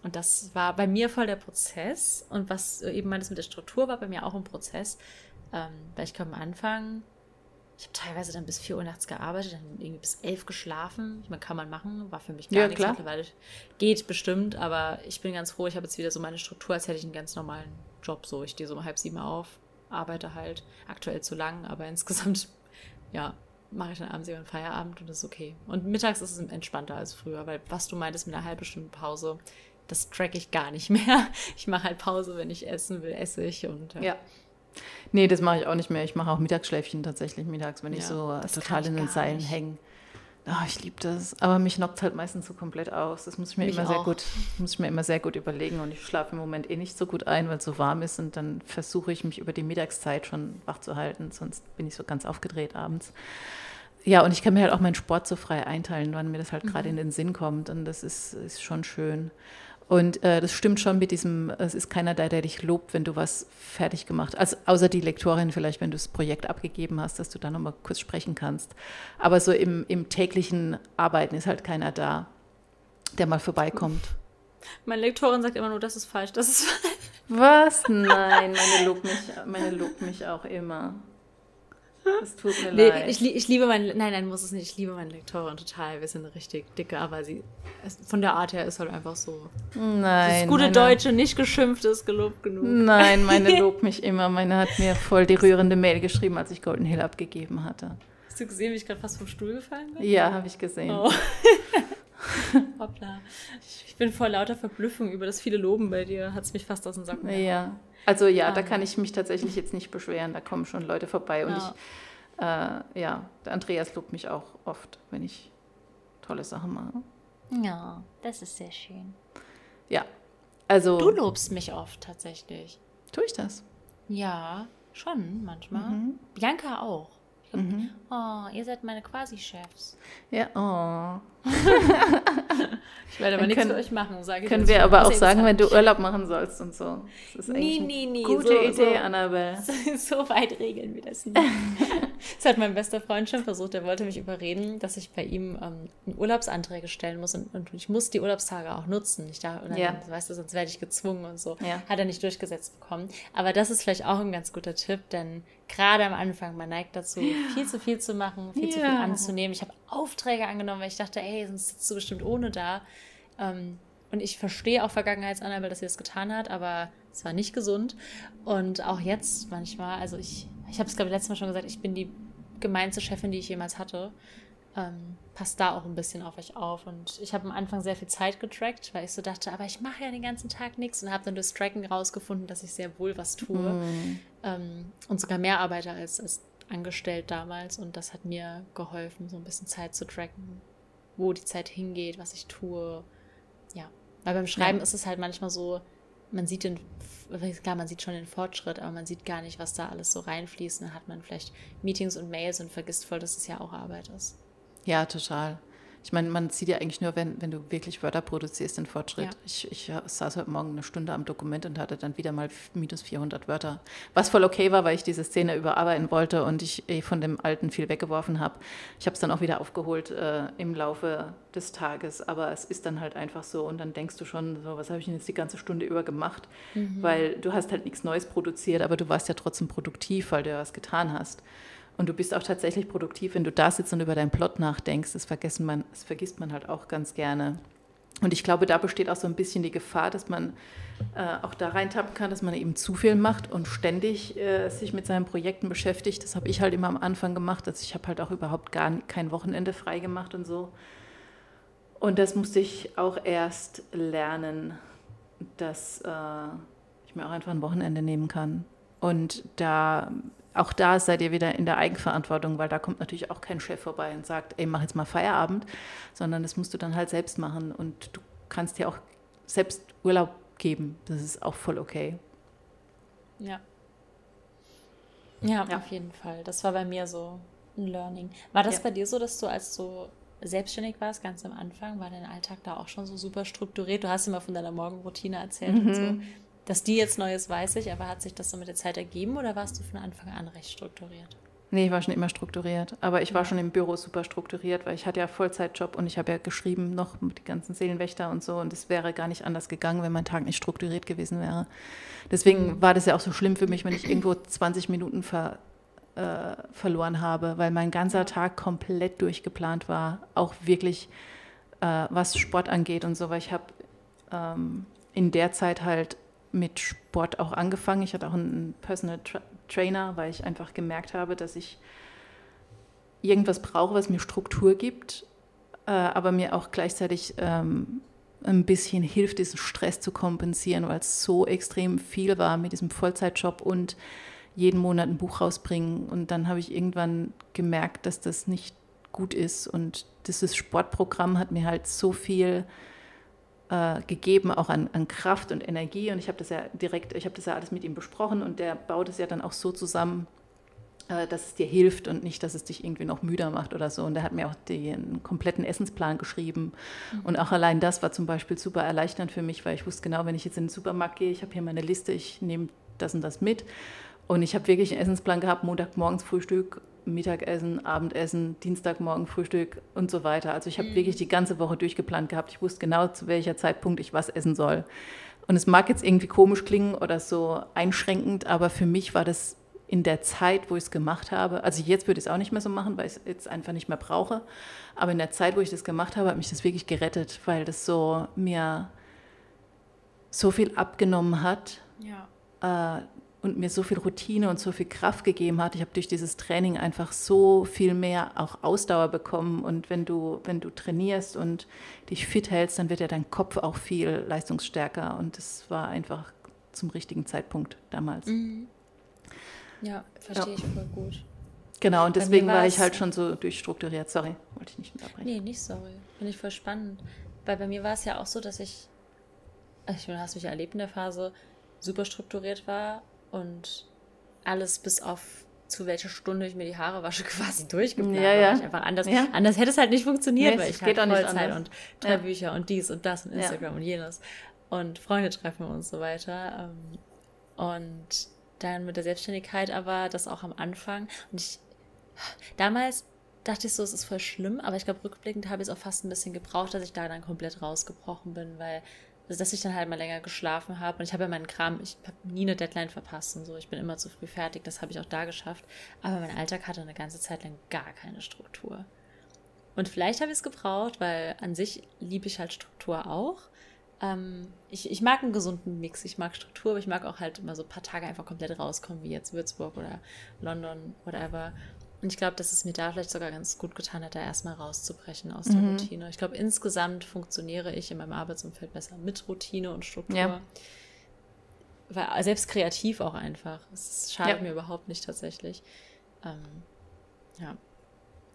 Und das war bei mir voll der Prozess. Und was eben meines mit der Struktur war bei mir auch ein Prozess. Ähm, weil ich kam am Anfang ich habe teilweise dann bis 4 Uhr nachts gearbeitet, dann irgendwie bis 11 geschlafen. Ich meine, kann man machen, war für mich gar ja, nichts klar. mittlerweile. Geht bestimmt, aber ich bin ganz froh, ich habe jetzt wieder so meine Struktur, als hätte ich einen ganz normalen Job. So, ich stehe so um halb sieben auf, arbeite halt aktuell zu lang, aber (laughs) insgesamt, ja, mache ich dann abends eben Feierabend und das ist okay. Und mittags ist es entspannter als früher, weil was du meintest mit einer halben Stunde Pause, das track ich gar nicht mehr. (laughs) Ich mache halt Pause, wenn ich essen will, esse ich und ja. ja. Nee, das mache ich auch nicht mehr. Ich mache auch Mittagsschläfchen tatsächlich mittags, wenn ja, ich so total in den Seilen hänge. Oh, ich liebe das. Aber mich knockt halt meistens so komplett aus. Das muss ich mir mich immer auch. sehr gut, muss ich mir immer sehr gut überlegen. Und ich schlafe im Moment eh nicht so gut ein, weil es so warm ist. Und dann versuche ich mich über die Mittagszeit schon wach zu halten. Sonst bin ich so ganz aufgedreht abends. ja, und ich kann mir halt auch meinen Sport so frei einteilen, wann mir das halt gerade mhm. in den Sinn kommt. Und das ist, ist schon schön. Und äh, das stimmt schon mit diesem, es ist keiner da, der dich lobt, wenn du was fertig gemacht hast. Also, außer die Lektorin vielleicht, wenn du das Projekt abgegeben hast, dass du da nochmal kurz sprechen kannst. Aber so im, im täglichen Arbeiten ist halt keiner da, der mal vorbeikommt. Meine Lektorin sagt immer nur, das ist falsch, das ist falsch. (laughs) Was? Nein, meine lobt mich, meine lobt mich auch immer. Es tut mir nee, leid. Ich, ich liebe meine, nein, nein, muss es nicht. Ich liebe meine Lektorin total. Wir sind richtig dicke, aber sie, von der Art her ist halt einfach so. Nein. Das gute meine, Deutsche, nicht geschimpft ist gelobt genug. Nein, meine (laughs) lobt mich immer. Meine hat mir voll die rührende Mail geschrieben, als ich Golden Hill abgegeben hatte. Hast du gesehen, wie ich gerade fast vom Stuhl gefallen bin? Ja, habe ich gesehen. Oh. (laughs) Hoppla. Ich bin vor lauter Verblüffung über das viele Loben bei dir. Hat es mich fast aus dem Socken Ja. Also ja, ah. da kann ich mich tatsächlich jetzt nicht beschweren. Da kommen schon Leute vorbei. Und ja. ich, äh, ja, der Andreas lobt mich auch oft, wenn ich tolle Sachen mache. Ja, das ist sehr schön. Ja, also. Du lobst mich oft tatsächlich. Tue ich das? Ja, schon manchmal. Mhm. Bianca auch. Mhm. Oh, ihr seid meine Quasi-Chefs. Ja, oh. (laughs) ich werde aber nichts für euch machen, sage ich. Können wir aber auch sagen, wenn du Urlaub machen sollst und so. Das ist nee, nee, nee. Gute so, Idee, so, Annabelle. (laughs) So weit regeln wir das nicht. (laughs) das hat mein bester Freund schon versucht. Er wollte mich überreden, dass ich bei ihm ähm, Urlaubsanträge stellen muss und, und, ich muss die Urlaubstage auch nutzen. Ich da, dann, ja. Weißt du, sonst werde ich gezwungen und so. Ja. Hat er nicht durchgesetzt bekommen. Aber das ist vielleicht auch ein ganz guter Tipp, denn gerade am Anfang, man neigt dazu, ja. viel zu viel zu machen, viel zu viel anzunehmen. Ich habe Aufträge angenommen, weil ich dachte, ey, sonst sitzt du bestimmt ohne da. Ähm, und ich verstehe auch Vergangenheits-Annabelle, dass sie das getan hat, aber es war nicht gesund. Und auch jetzt manchmal, also ich, ich habe es, glaube ich, letztes Mal schon gesagt, ich bin die gemeinste Chefin, die ich jemals hatte. Ähm, passt da auch ein bisschen auf euch auf. Und ich habe am Anfang sehr viel Zeit getrackt, weil ich so dachte, aber ich mache ja den ganzen Tag nichts und habe dann durchs Tracken rausgefunden, dass ich sehr wohl was tue. Mm. Ähm, und sogar mehr arbeite als, als angestellt damals. Und das hat mir geholfen, so ein bisschen Zeit zu tracken, wo die Zeit hingeht, was ich tue. Ja, weil beim Schreiben ja. ist es halt manchmal so, man sieht den, klar, man sieht schon den Fortschritt, aber man sieht gar nicht, was da alles so reinfließt. Dann hat man vielleicht Meetings und Mails und vergisst voll, dass es ja auch Arbeit ist. Ja, total. Ich meine, man sieht ja eigentlich nur, wenn, wenn du wirklich Wörter produzierst, den Fortschritt. Ja. Ich, ich saß heute Morgen eine Stunde am Dokument und hatte dann wieder mal minus 400 Wörter. Was voll okay war, weil ich diese Szene überarbeiten wollte und ich eh von dem Alten viel weggeworfen habe. Ich habe es dann auch wieder aufgeholt äh, im Laufe des Tages, aber es ist dann halt einfach so und dann denkst du schon, so, was habe ich denn jetzt die ganze Stunde über gemacht? Mhm. Weil du hast halt nichts Neues produziert, aber du warst ja trotzdem produktiv, weil du ja was getan hast. Und du bist auch tatsächlich produktiv, wenn du da sitzt und über deinen Plot nachdenkst. Das, vergessen man, das vergisst man halt auch ganz gerne. Und ich glaube, da besteht auch so ein bisschen die Gefahr, dass man äh, auch da reintappen kann, dass man eben zu viel macht und ständig äh, sich mit seinen Projekten beschäftigt. Das habe ich halt immer am Anfang gemacht. Also ich habe halt auch überhaupt gar kein Wochenende frei gemacht und so. Und das musste ich auch erst lernen, dass äh, ich mir auch einfach ein Wochenende nehmen kann. Und da auch da seid ihr wieder in der Eigenverantwortung, weil da kommt natürlich auch kein Chef vorbei und sagt, ey, mach jetzt mal Feierabend, sondern das musst du dann halt selbst machen und du kannst dir auch selbst Urlaub geben. Das ist auch voll okay. Ja. Ja, ja. auf jeden Fall. Das war bei mir so ein Learning. War das ja. bei dir so, dass du als du selbstständig warst, ganz am Anfang, war dein Alltag da auch schon so super strukturiert? Du hast immer von deiner Morgenroutine erzählt mhm. und so. Dass die jetzt Neues weiß ich, aber hat sich das so mit der Zeit ergeben oder warst du von Anfang an recht strukturiert? Nee, ich war schon immer strukturiert. Aber ich war schon im Büro super strukturiert, weil ich hatte ja Vollzeitjob und ich habe ja geschrieben noch mit den ganzen Seelenwächter und so. Und es wäre gar nicht anders gegangen, wenn mein Tag nicht strukturiert gewesen wäre. Deswegen mhm. war das ja auch so schlimm für mich, wenn ich irgendwo 20 Minuten ver, äh, verloren habe, weil mein ganzer Tag komplett durchgeplant war. Auch wirklich, äh, was Sport angeht und so. Weil ich habe ähm, in der Zeit halt mit Sport auch angefangen. Ich hatte auch einen Personal Tra Trainer, weil ich einfach gemerkt habe, dass ich irgendwas brauche, was mir Struktur gibt, äh, aber mir auch gleichzeitig ähm, ein bisschen hilft, diesen Stress zu kompensieren, weil es so extrem viel war mit diesem Vollzeitjob und jeden Monat ein Buch rausbringen. Und dann habe ich irgendwann gemerkt, dass das nicht gut ist. Und dieses Sportprogramm hat mir halt so viel äh, gegeben, auch an, an, Kraft und Energie. Und ich habe das ja direkt, ich habe das ja alles mit ihm besprochen und der baut es ja dann auch so zusammen, äh, dass es dir hilft und nicht, dass es dich irgendwie noch müder macht oder so. Und der hat mir auch den kompletten Essensplan geschrieben. Mhm. Und auch allein das war zum Beispiel super erleichternd für mich, weil ich wusste genau, wenn ich jetzt in den Supermarkt gehe, ich habe hier meine Liste, ich nehme das und das mit. Und ich habe wirklich einen Essensplan gehabt, Montagmorgens Frühstück, Mittagessen, Abendessen, Dienstagmorgen Frühstück und so weiter. Also ich habe mhm. wirklich die ganze Woche durchgeplant gehabt. Ich wusste genau, zu welcher Zeitpunkt ich was essen soll. Und es mag jetzt irgendwie komisch klingen oder so einschränkend, aber für mich war das in der Zeit, wo ich es gemacht habe, also jetzt würde ich es auch nicht mehr so machen, weil ich es jetzt einfach nicht mehr brauche, aber in der Zeit, wo ich das gemacht habe, hat mich das wirklich gerettet, weil das so mir so viel abgenommen hat ja. äh, und mir so viel Routine und so viel Kraft gegeben hat. Ich habe durch dieses Training einfach so viel mehr auch Ausdauer bekommen und wenn du, wenn du trainierst und dich fit hältst, dann wird ja dein Kopf auch viel leistungsstärker und das war einfach zum richtigen Zeitpunkt damals. Mhm. Ja, verstehe ja. ich voll gut. Genau, und deswegen war ich halt schon so durchstrukturiert. Sorry, wollte ich nicht unterbrechen. Nee, nicht sorry. Finde ich voll spannend. Weil bei mir war es ja auch so, dass ich, also ich hast mich erlebt in der Phase, super strukturiert war und alles bis auf zu welcher Stunde ich mir die Haare wasche, (laughs) quasi durchgeplant ja, ja. Einfach anders, ja. anders hätte es halt nicht funktioniert, nee, weil ich halt Vollzeit und drei ja. Bücher und dies und das und Instagram und jenes und Freunde treffen und so weiter. Ähm, und dann mit der Selbstständigkeit aber das auch am Anfang. Und ich, damals dachte ich so, es ist voll schlimm, aber ich glaube, rückblickend habe ich es auch fast ein bisschen gebraucht, dass ich da dann komplett rausgebrochen bin, weil, also dass ich dann halt mal länger geschlafen habe. Und ich habe ja meinen Kram, ich habe nie eine Deadline verpasst und so. Ich bin immer zu früh fertig, das habe ich auch da geschafft. Aber mein Alltag hatte eine ganze Zeit lang gar keine Struktur. Und vielleicht habe ich es gebraucht, weil an sich liebe ich halt Struktur auch. Ähm, ich, ich mag einen gesunden Mix. Ich mag Struktur, aber ich mag auch halt immer so ein paar Tage einfach komplett rauskommen, wie jetzt Würzburg oder London, whatever. Und ich glaube, dass es mir da vielleicht sogar ganz gut getan hat, da erstmal rauszubrechen aus der mhm. Routine. Ich glaube, insgesamt funktioniere ich in meinem Arbeitsumfeld besser mit Routine und Struktur. Ja. Weil, selbst kreativ auch einfach. Es schadet ja. mir überhaupt nicht tatsächlich. Ähm, ja.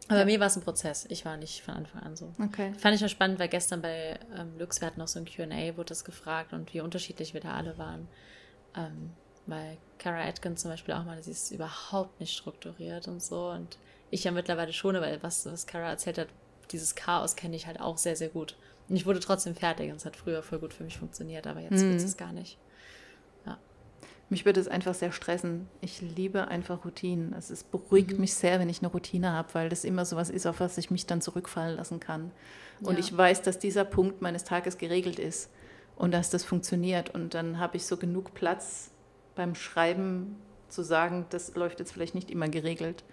Aber ja. bei mir war es ein Prozess. Ich war nicht von Anfang an so. Okay. Fand ich auch spannend, weil gestern bei ähm, Lux, wir hatten noch so ein QA, wurde das gefragt und wie unterschiedlich wir da alle waren. Ähm, weil Kara Atkins zum Beispiel auch mal, sie ist überhaupt nicht strukturiert und so. Und ich ja mittlerweile schon, weil was, was Kara erzählt hat, dieses Chaos kenne ich halt auch sehr, sehr gut. Und ich wurde trotzdem fertig und es hat früher voll gut für mich funktioniert, aber jetzt mhm. wird es gar nicht. Mich würde es einfach sehr stressen. Ich liebe einfach Routinen. Also es beruhigt mhm. mich sehr, wenn ich eine Routine habe, weil das immer so was ist, auf was ich mich dann zurückfallen lassen kann. Und ja. ich weiß, dass dieser Punkt meines Tages geregelt ist und dass das funktioniert. Und dann habe ich so genug Platz beim Schreiben zu sagen, das läuft jetzt vielleicht nicht immer geregelt.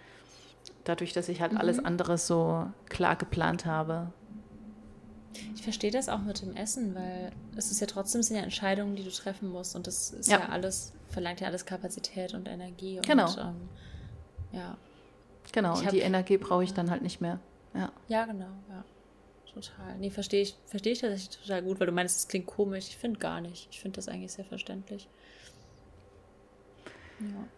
Dadurch, dass ich halt mhm. alles andere so klar geplant habe. Ich verstehe das auch mit dem Essen, weil es ist ja trotzdem sind ja Entscheidungen, die du treffen musst und das ist ja, ja alles, verlangt ja alles Kapazität und Energie. Und, genau. Ähm, ja. Genau, und die Energie brauche ich dann halt nicht mehr. Ja, ja genau, ja. Total. Nee, verstehe ich, verstehe ich tatsächlich total gut, weil du meinst, es klingt komisch. Ich finde gar nicht. Ich finde das eigentlich sehr verständlich. Ja.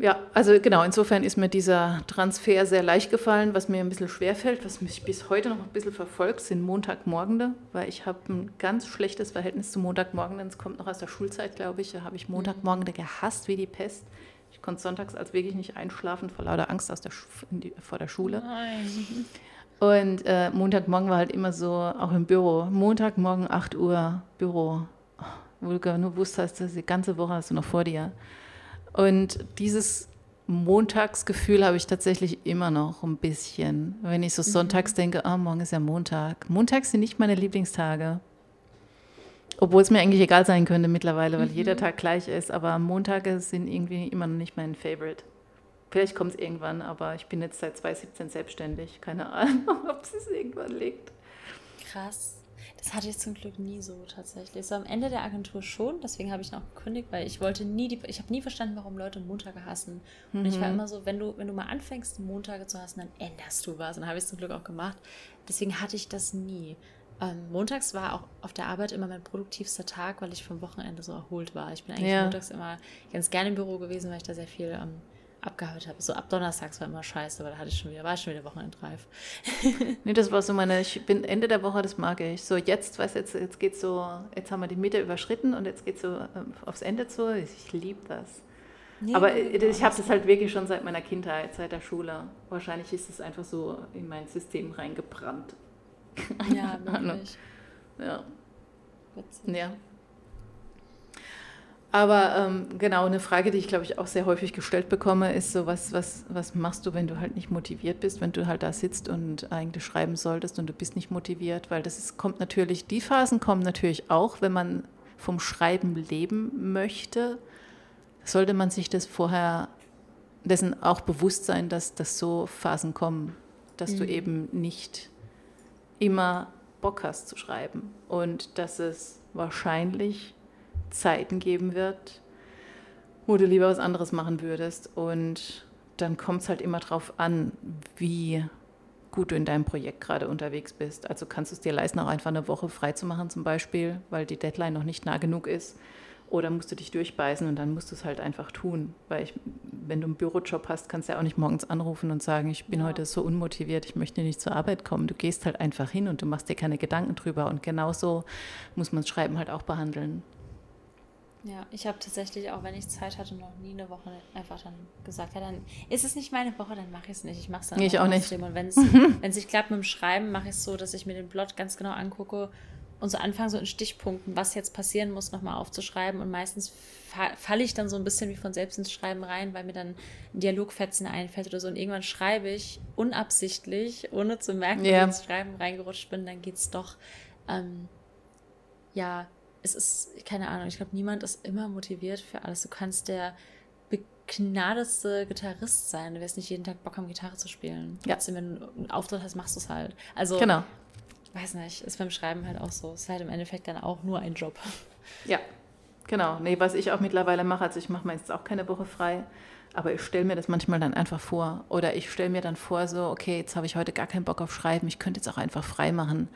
Ja, also genau, insofern ist mir dieser Transfer sehr leicht gefallen. Was mir ein bisschen schwerfällt, was mich bis heute noch ein bisschen verfolgt, sind Montagmorgende, weil ich habe ein ganz schlechtes Verhältnis zu Montagmorgenden. Es kommt noch aus der Schulzeit, glaube ich. Da habe ich Montagmorgende gehasst wie die Pest. Ich konnte sonntags als wirklich nicht einschlafen vor lauter Angst aus der die, vor der Schule. Nein. Und äh, Montagmorgen war halt immer so, auch im Büro. Montagmorgen 8 Uhr Büro. Oh, wo du nur wusstest, die ganze Woche hast du noch vor dir. Und dieses Montagsgefühl habe ich tatsächlich immer noch ein bisschen. Wenn ich so mhm. sonntags denke, oh, morgen ist ja Montag. Montags sind nicht meine Lieblingstage. Obwohl es mir eigentlich egal sein könnte mittlerweile, weil mhm. jeder Tag gleich ist. Aber Montage sind irgendwie immer noch nicht mein Favorite. Vielleicht kommt es irgendwann, aber ich bin jetzt seit 2017 selbstständig. Keine Ahnung, (laughs) ob es irgendwann liegt. Krass. Das hatte ich zum Glück nie so tatsächlich. So am Ende der Agentur schon, deswegen habe ich noch gekündigt, weil ich wollte nie die, ich habe nie verstanden, warum Leute Montage hassen. Und mhm. ich war mhm. immer so, wenn du, wenn du mal anfängst, Montage zu hassen, dann änderst du was. Und dann habe ich es zum Glück auch gemacht. Deswegen hatte ich das nie. Ähm, montags war auch auf der Arbeit immer mein produktivster Tag, weil ich vom Wochenende so erholt war. Ich bin eigentlich ja. montags immer ganz gerne im Büro gewesen, weil ich da sehr viel ähm, abgearbeitet habe. So ab Donnerstags war immer scheiße, aber da hatte ich schon wieder, war ich schon wieder wochenendreif. (laughs) nee, das war so meine, ich bin Ende der Woche, das mag ich. So jetzt, weißt jetzt, jetzt geht so, jetzt haben wir die Mitte überschritten und jetzt geht so ähm, aufs Ende zu. Ich liebe das. Nee, Aber ich habe das halt wirklich schon seit meiner Kindheit, seit der Schule. Wahrscheinlich ist es einfach so in mein System reingebrannt. Ja, (laughs) wirklich. ja. Witzig. Ja. Aber ähm, genau, eine Frage, die ich glaube ich auch sehr häufig gestellt bekomme, ist so, was, was, was machst du, wenn du halt nicht motiviert bist, wenn du halt da sitzt und eigentlich schreiben solltest und du bist nicht motiviert, weil das ist, kommt natürlich, die Phasen kommen natürlich auch, wenn man vom Schreiben leben möchte, sollte man sich das vorher dessen auch bewusst sein, dass, dass so Phasen kommen, dass mhm. du eben nicht immer Bock hast zu schreiben und dass es wahrscheinlich Zeiten geben wird, wo du lieber was anderes machen würdest. Und dann kommt es halt immer darauf an, wie gut du in deinem Projekt gerade unterwegs bist. Also kannst du es dir leisten, auch einfach eine Woche frei zu machen zum Beispiel, weil die Deadline noch nicht nah genug ist. Oder musst du dich durchbeißen und dann musst du es halt einfach tun. Weil ich, wenn du einen Bürojob hast, kannst du ja auch nicht morgens anrufen und sagen, ich bin ja. heute so unmotiviert, ich möchte nicht zur Arbeit kommen. Du gehst halt einfach hin und du machst dir keine Gedanken drüber. Und genauso muss man das Schreiben halt auch behandeln. Ja, ich habe tatsächlich auch, wenn ich Zeit hatte, noch nie eine Woche einfach dann gesagt, ja, dann ist es nicht meine Woche, dann mache ich es nicht. Ich mache es dann ich auch nicht. Und wenn es (laughs) nicht klappt mit dem Schreiben, mache ich es so, dass ich mir den Plot ganz genau angucke und so anfange, so in Stichpunkten, was jetzt passieren muss, nochmal aufzuschreiben. Und meistens fa falle ich dann so ein bisschen wie von selbst ins Schreiben rein, weil mir dann ein Dialogfetzen einfällt oder so. Und irgendwann schreibe ich unabsichtlich, ohne zu merken, yeah. dass ich ins Schreiben reingerutscht bin, dann geht es doch. Ähm, ja, es ist, keine Ahnung, ich glaube, niemand ist immer motiviert für alles. Du kannst der begnadeste Gitarrist sein. Du wirst nicht jeden Tag Bock haben, Gitarre zu spielen. Ja. Trotzdem, wenn du einen Auftritt hast, machst du es halt. Also, genau. weiß nicht, ist beim Schreiben halt auch so. Ist halt im Endeffekt dann auch nur ein Job. Ja, genau. Nee, was ich auch mittlerweile mache, also ich mache meistens auch keine Woche frei. Aber ich stelle mir das manchmal dann einfach vor. Oder ich stelle mir dann vor, so, okay, jetzt habe ich heute gar keinen Bock auf Schreiben, ich könnte jetzt auch einfach frei machen.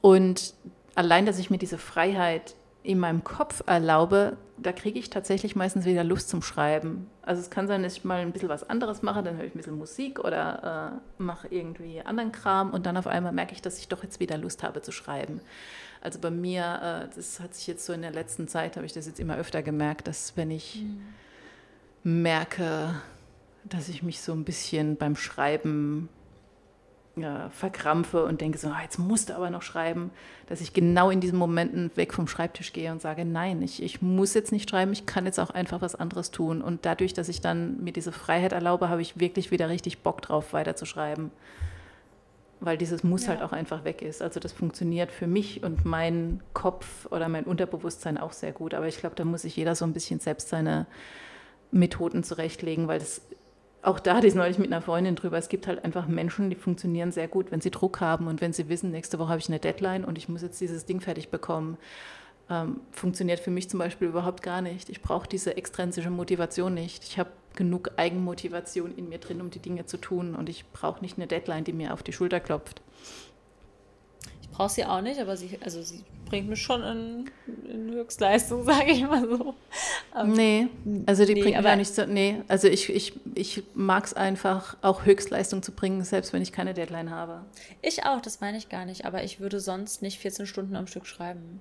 Und allein, dass ich mir diese Freiheit in meinem Kopf erlaube, da kriege ich tatsächlich meistens wieder Lust zum Schreiben. Also es kann sein, dass ich mal ein bisschen was anderes mache, dann höre ich ein bisschen Musik oder äh, mache irgendwie anderen Kram und dann auf einmal merke ich, dass ich doch jetzt wieder Lust habe zu schreiben. Also bei mir, äh, das hat sich jetzt so in der letzten Zeit, habe ich das jetzt immer öfter gemerkt, dass wenn ich mhm. merke, dass ich mich so ein bisschen beim Schreiben ja, verkrampfe und denke so, ah, jetzt musst du aber noch schreiben, dass ich genau in diesen Momenten weg vom Schreibtisch gehe und sage, nein, ich, ich muss jetzt nicht schreiben, ich kann jetzt auch einfach was anderes tun. Und dadurch, dass ich dann mir diese Freiheit erlaube, habe ich wirklich wieder richtig Bock drauf, weiterzuschreiben. Weil dieses Muss ja. halt auch einfach weg ist. Also das funktioniert für mich und meinen Kopf oder mein Unterbewusstsein auch sehr gut. Aber ich glaube, da muss sich jeder so ein bisschen selbst seine Methoden zurechtlegen, weil das auch da hatte ich neulich mit einer Freundin drüber. Es gibt halt einfach Menschen, die funktionieren sehr gut, wenn sie Druck haben und wenn sie wissen, nächste Woche habe ich eine Deadline und ich muss jetzt dieses Ding fertig bekommen. Ähm, funktioniert für mich zum Beispiel überhaupt gar nicht. Ich brauche diese extrinsische Motivation nicht. Ich habe genug Eigenmotivation in mir drin, um die Dinge zu tun und ich brauche nicht eine Deadline, die mir auf die Schulter klopft brauche sie auch nicht, aber sie, also sie bringt mich schon in, in Höchstleistung, (laughs) sage ich mal so. Um, nee, also die nee, bringt mich auch nicht so, nee, also ich, ich, ich mag es einfach, auch Höchstleistung zu bringen, selbst wenn ich keine Deadline habe. Ich auch, das meine ich gar nicht, aber ich würde sonst nicht 14 Stunden am Stück schreiben.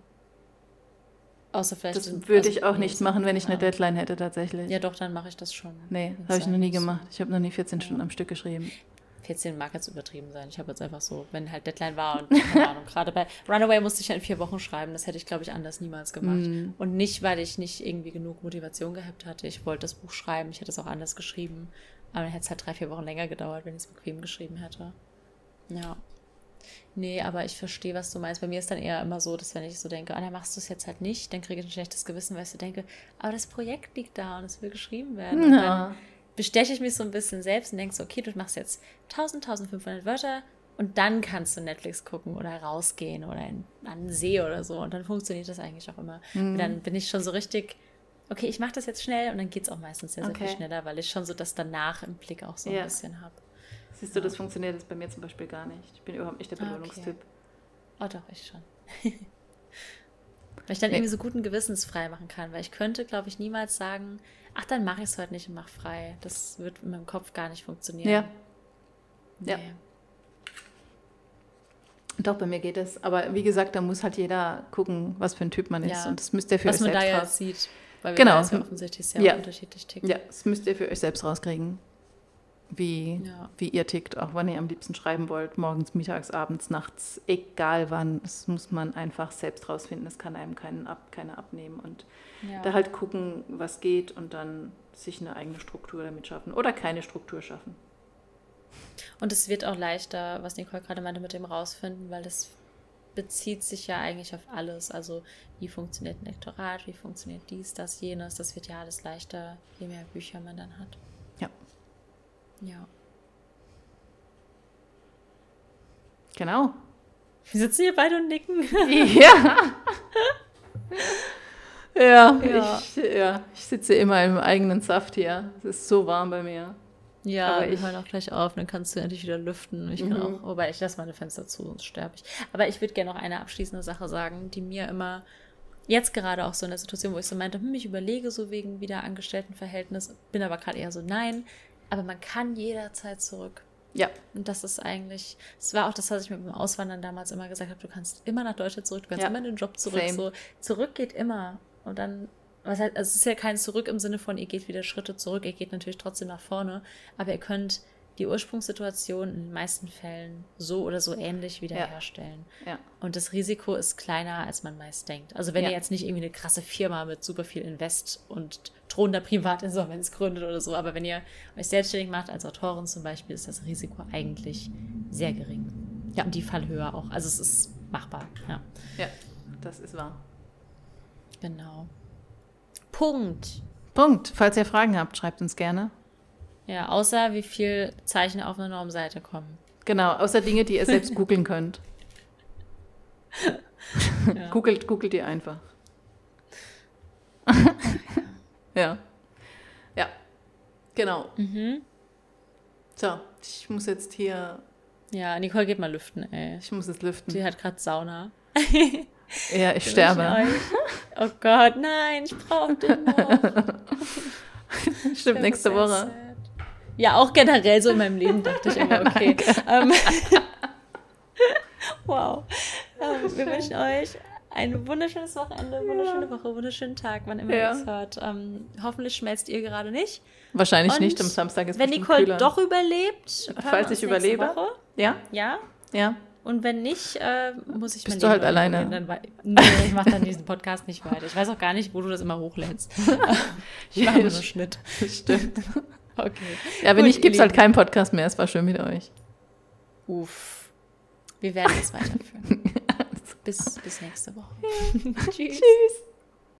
Außer vielleicht. Das würde also, ich auch nicht machen, wenn ich eine Deadline hätte, tatsächlich. Ja, doch, dann mache ich das schon. Nee, habe ich noch nie gemacht. Ich habe noch nie 14 ja. Stunden am Stück geschrieben. 14 mag jetzt übertrieben sein. Ich habe jetzt einfach so, wenn halt Deadline war und keine Ahnung, gerade bei Runaway musste ich ja in vier Wochen schreiben. Das hätte ich, glaube ich, anders niemals gemacht. Mm. Und nicht, weil ich nicht irgendwie genug Motivation gehabt hatte. Ich wollte das Buch schreiben, ich hätte es auch anders geschrieben. Aber dann hätte es halt drei, vier Wochen länger gedauert, wenn ich es bequem geschrieben hätte. Ja. Nee, aber ich verstehe, was du meinst. Bei mir ist dann eher immer so, dass wenn ich so denke, ah, dann machst du es jetzt halt nicht, dann kriege ich ein schlechtes Gewissen, weil ich so denke, aber das Projekt liegt da und es will geschrieben werden. Ja besteche ich mich so ein bisschen selbst und denke so, okay, du machst jetzt 1000, 1500 Wörter und dann kannst du Netflix gucken oder rausgehen oder in, an den See oder so und dann funktioniert das eigentlich auch immer. Mhm. dann bin ich schon so richtig, okay, ich mache das jetzt schnell und dann geht es auch meistens sehr, sehr okay. viel schneller, weil ich schon so das danach im Blick auch so ja. ein bisschen habe. Siehst du, das funktioniert jetzt bei mir zum Beispiel gar nicht. Ich bin überhaupt nicht der Belohnungstyp. Ah, okay. Oh doch, ich schon. (laughs) weil ich dann nee. irgendwie so guten Gewissens frei machen kann, weil ich könnte, glaube ich, niemals sagen, ach, dann mache ich es heute nicht und mache frei. Das wird in meinem Kopf gar nicht funktionieren. Ja. Nee. Ja. Doch, bei mir geht es. Aber wie gesagt, da muss halt jeder gucken, was für ein Typ man ist. Ja. Und das müsste er für was man da ja sieht. Weil wir Genau. ja offensichtlich sehr Ja. unterschiedlich ticken. Ja, das müsst ihr für euch selbst rauskriegen, wie, Ja. wie ihr tickt, auch wann ihr am liebsten schreiben wollt, morgens, mittags, abends, nachts, egal wann. Das muss man einfach selbst rausfinden. Das kann einem keinen ab, keiner abnehmen. Und Ja. da halt gucken, was geht und dann sich eine eigene Struktur damit schaffen oder keine Struktur schaffen. Und es wird auch leichter, was Nicole gerade meinte mit dem rausfinden, weil das bezieht sich ja eigentlich auf alles. Also wie funktioniert ein Lektorat, wie funktioniert dies, das, jenes. Das wird ja alles leichter, je mehr Bücher man dann hat. Ja, genau. Wir sitzen hier beide und nicken. (laughs) Ja. Ja, Ja. Ich, ja, ich sitze immer im eigenen Saft hier. Es ist so warm bei mir. Ja, Aber wir ich- hören auch gleich auf, dann kannst du endlich wieder lüften. Ich kann Mhm. auch, wobei ich lasse meine Fenster zu, sonst sterbe ich. Aber ich würde gerne noch eine abschließende Sache sagen, die mir immer jetzt gerade auch so in der Situation, wo ich so meinte, hm, ich überlege so wegen wieder Angestelltenverhältnis, bin aber gerade eher so, nein, aber man kann jederzeit zurück. Ja, Und das ist eigentlich, es war auch das, was ich mit dem Auswandern damals immer gesagt habe, du kannst immer nach Deutschland zurück, du kannst Ja. immer in den Job zurück. Same. So, zurück geht immer. Und dann, was halt, also es ist ja kein Zurück im Sinne von, ihr geht wieder Schritte zurück, ihr geht natürlich trotzdem nach vorne, aber ihr könnt die Ursprungssituation in den meisten Fällen so oder so ähnlich wiederherstellen. ja. Und das Risiko ist kleiner, als man meist denkt. Also wenn Ja. ihr jetzt nicht irgendwie eine krasse Firma mit super viel Invest und drohender Privatinsolvenz gründet oder so, aber wenn ihr euch selbstständig macht als Autorin zum Beispiel, ist das Risiko eigentlich sehr gering. Ja. Und die Fallhöhe auch. Also es ist machbar. Ja, Ja, das ist wahr. genau. Punkt. Punkt. Falls ihr Fragen habt, schreibt uns gerne. Ja, außer wie viel Zeichen auf eine Normseite kommen. Genau, außer Dinge, die ihr selbst (laughs) googeln könnt. Ja. (laughs) Googelt, googelt ihr einfach. (laughs) ja. Ja. Genau. Mhm. So, ich muss jetzt hier, Ja, Nicole geht mal lüften, ey. ich muss jetzt lüften. Die hat gerade Sauna. (laughs) Ja, ich sterbe. Euch. Oh Gott, nein, ich brauche den noch. (laughs) Stimmt, nächste Woche. sad. Ja, auch generell so in meinem Leben dachte ich immer, (laughs) okay. Ähm, wow. Ähm, wir wünschen euch ein wunderschönes Wochenende, wunderschöne Woche, wunderschönen Tag, wann immer Ja. ihr es hört. Ähm, hoffentlich schmelzt ihr gerade nicht. Wahrscheinlich Und nicht, am Samstag ist Wenn bestimmt Nicole kühler. doch überlebt, Falls ich überlebe. Woche. Ja, Ja. ja. Und wenn nicht, äh, muss ich Bist mein du Leben halt alleine. Dann, nee, ich mache dann diesen Podcast nicht weiter. Ich weiß auch gar nicht, wo du das immer hochlädst. (laughs) Ich mache nur Schnitt. Stimmt. (laughs) Okay. Ja, wenn nicht, gibt es halt keinen Podcast mehr. Es war schön mit euch. Uff. Wir werden es weiterführen. (laughs) bis, bis nächste Woche. (laughs) (laughs) Tschüss. Tschüss.